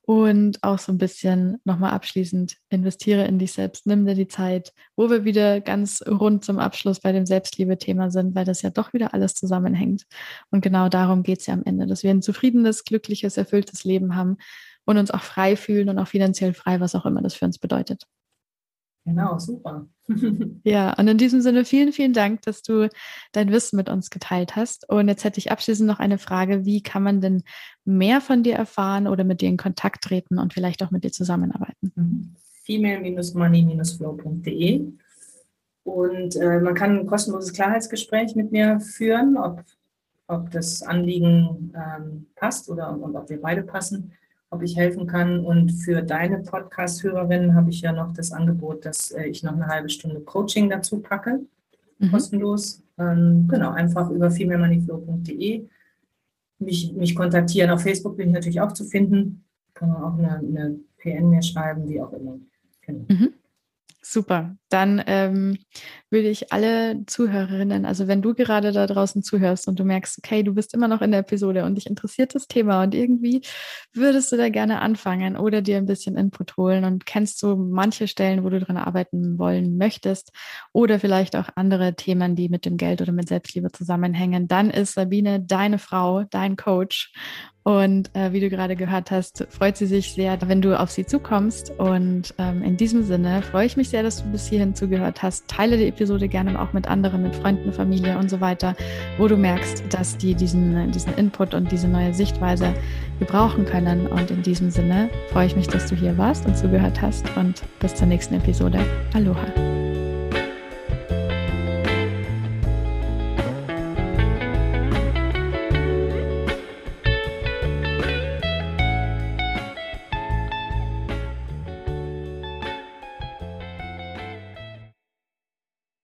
Und auch so ein bisschen nochmal abschließend, investiere in dich selbst, nimm dir die Zeit, wo wir wieder ganz rund zum Abschluss bei dem Selbstliebe-Thema sind, weil das ja doch wieder alles zusammenhängt. Und genau darum geht es ja am Ende, dass wir ein zufriedenes, glückliches, erfülltes Leben haben und uns auch frei fühlen und auch finanziell frei, was auch immer das für uns bedeutet. Genau, super. ja, und in diesem Sinne vielen, vielen Dank, dass du dein Wissen mit uns geteilt hast. Und jetzt hätte ich abschließend noch eine Frage. Wie kann man denn mehr von dir erfahren oder mit dir in Kontakt treten und vielleicht auch mit dir zusammenarbeiten? Mhm. Female-money-flow.de und äh, man kann ein kostenloses Klarheitsgespräch mit mir führen, ob, ob das Anliegen ähm, passt oder und ob wir beide passen ob ich helfen kann. Und für deine Podcast-Hörerinnen habe ich ja noch das Angebot, dass äh, ich noch eine halbe Stunde Coaching dazu packe, mhm. kostenlos. Ähm, genau, einfach über femalemoneyflow.de mich, mich kontaktieren. Auf Facebook bin ich natürlich auch zu finden. Kann man auch eine, eine PN mir schreiben, wie auch immer. Genau. Mhm. Super. Dann ähm, würde ich alle Zuhörerinnen, also wenn du gerade da draußen zuhörst und du merkst, okay, du bist immer noch in der Episode und dich interessiert das Thema und irgendwie würdest du da gerne anfangen oder dir ein bisschen Input holen und kennst du manche Stellen, wo du dran arbeiten wollen möchtest oder vielleicht auch andere Themen, die mit dem Geld oder mit Selbstliebe zusammenhängen, dann ist Sabine deine Frau, dein Coach und äh, wie du gerade gehört hast, freut sie sich sehr, wenn du auf sie zukommst. Und ähm, in diesem Sinne freue ich mich sehr, dass du bis hierhin zugehört hast. Teile die Episode gerne auch mit anderen, mit Freunden, Familie und so weiter, wo du merkst, dass die diesen, diesen Input und diese neue Sichtweise gebrauchen können. Und in diesem Sinne freue ich mich, dass du hier warst und zugehört hast. Und bis zur nächsten Episode. Aloha.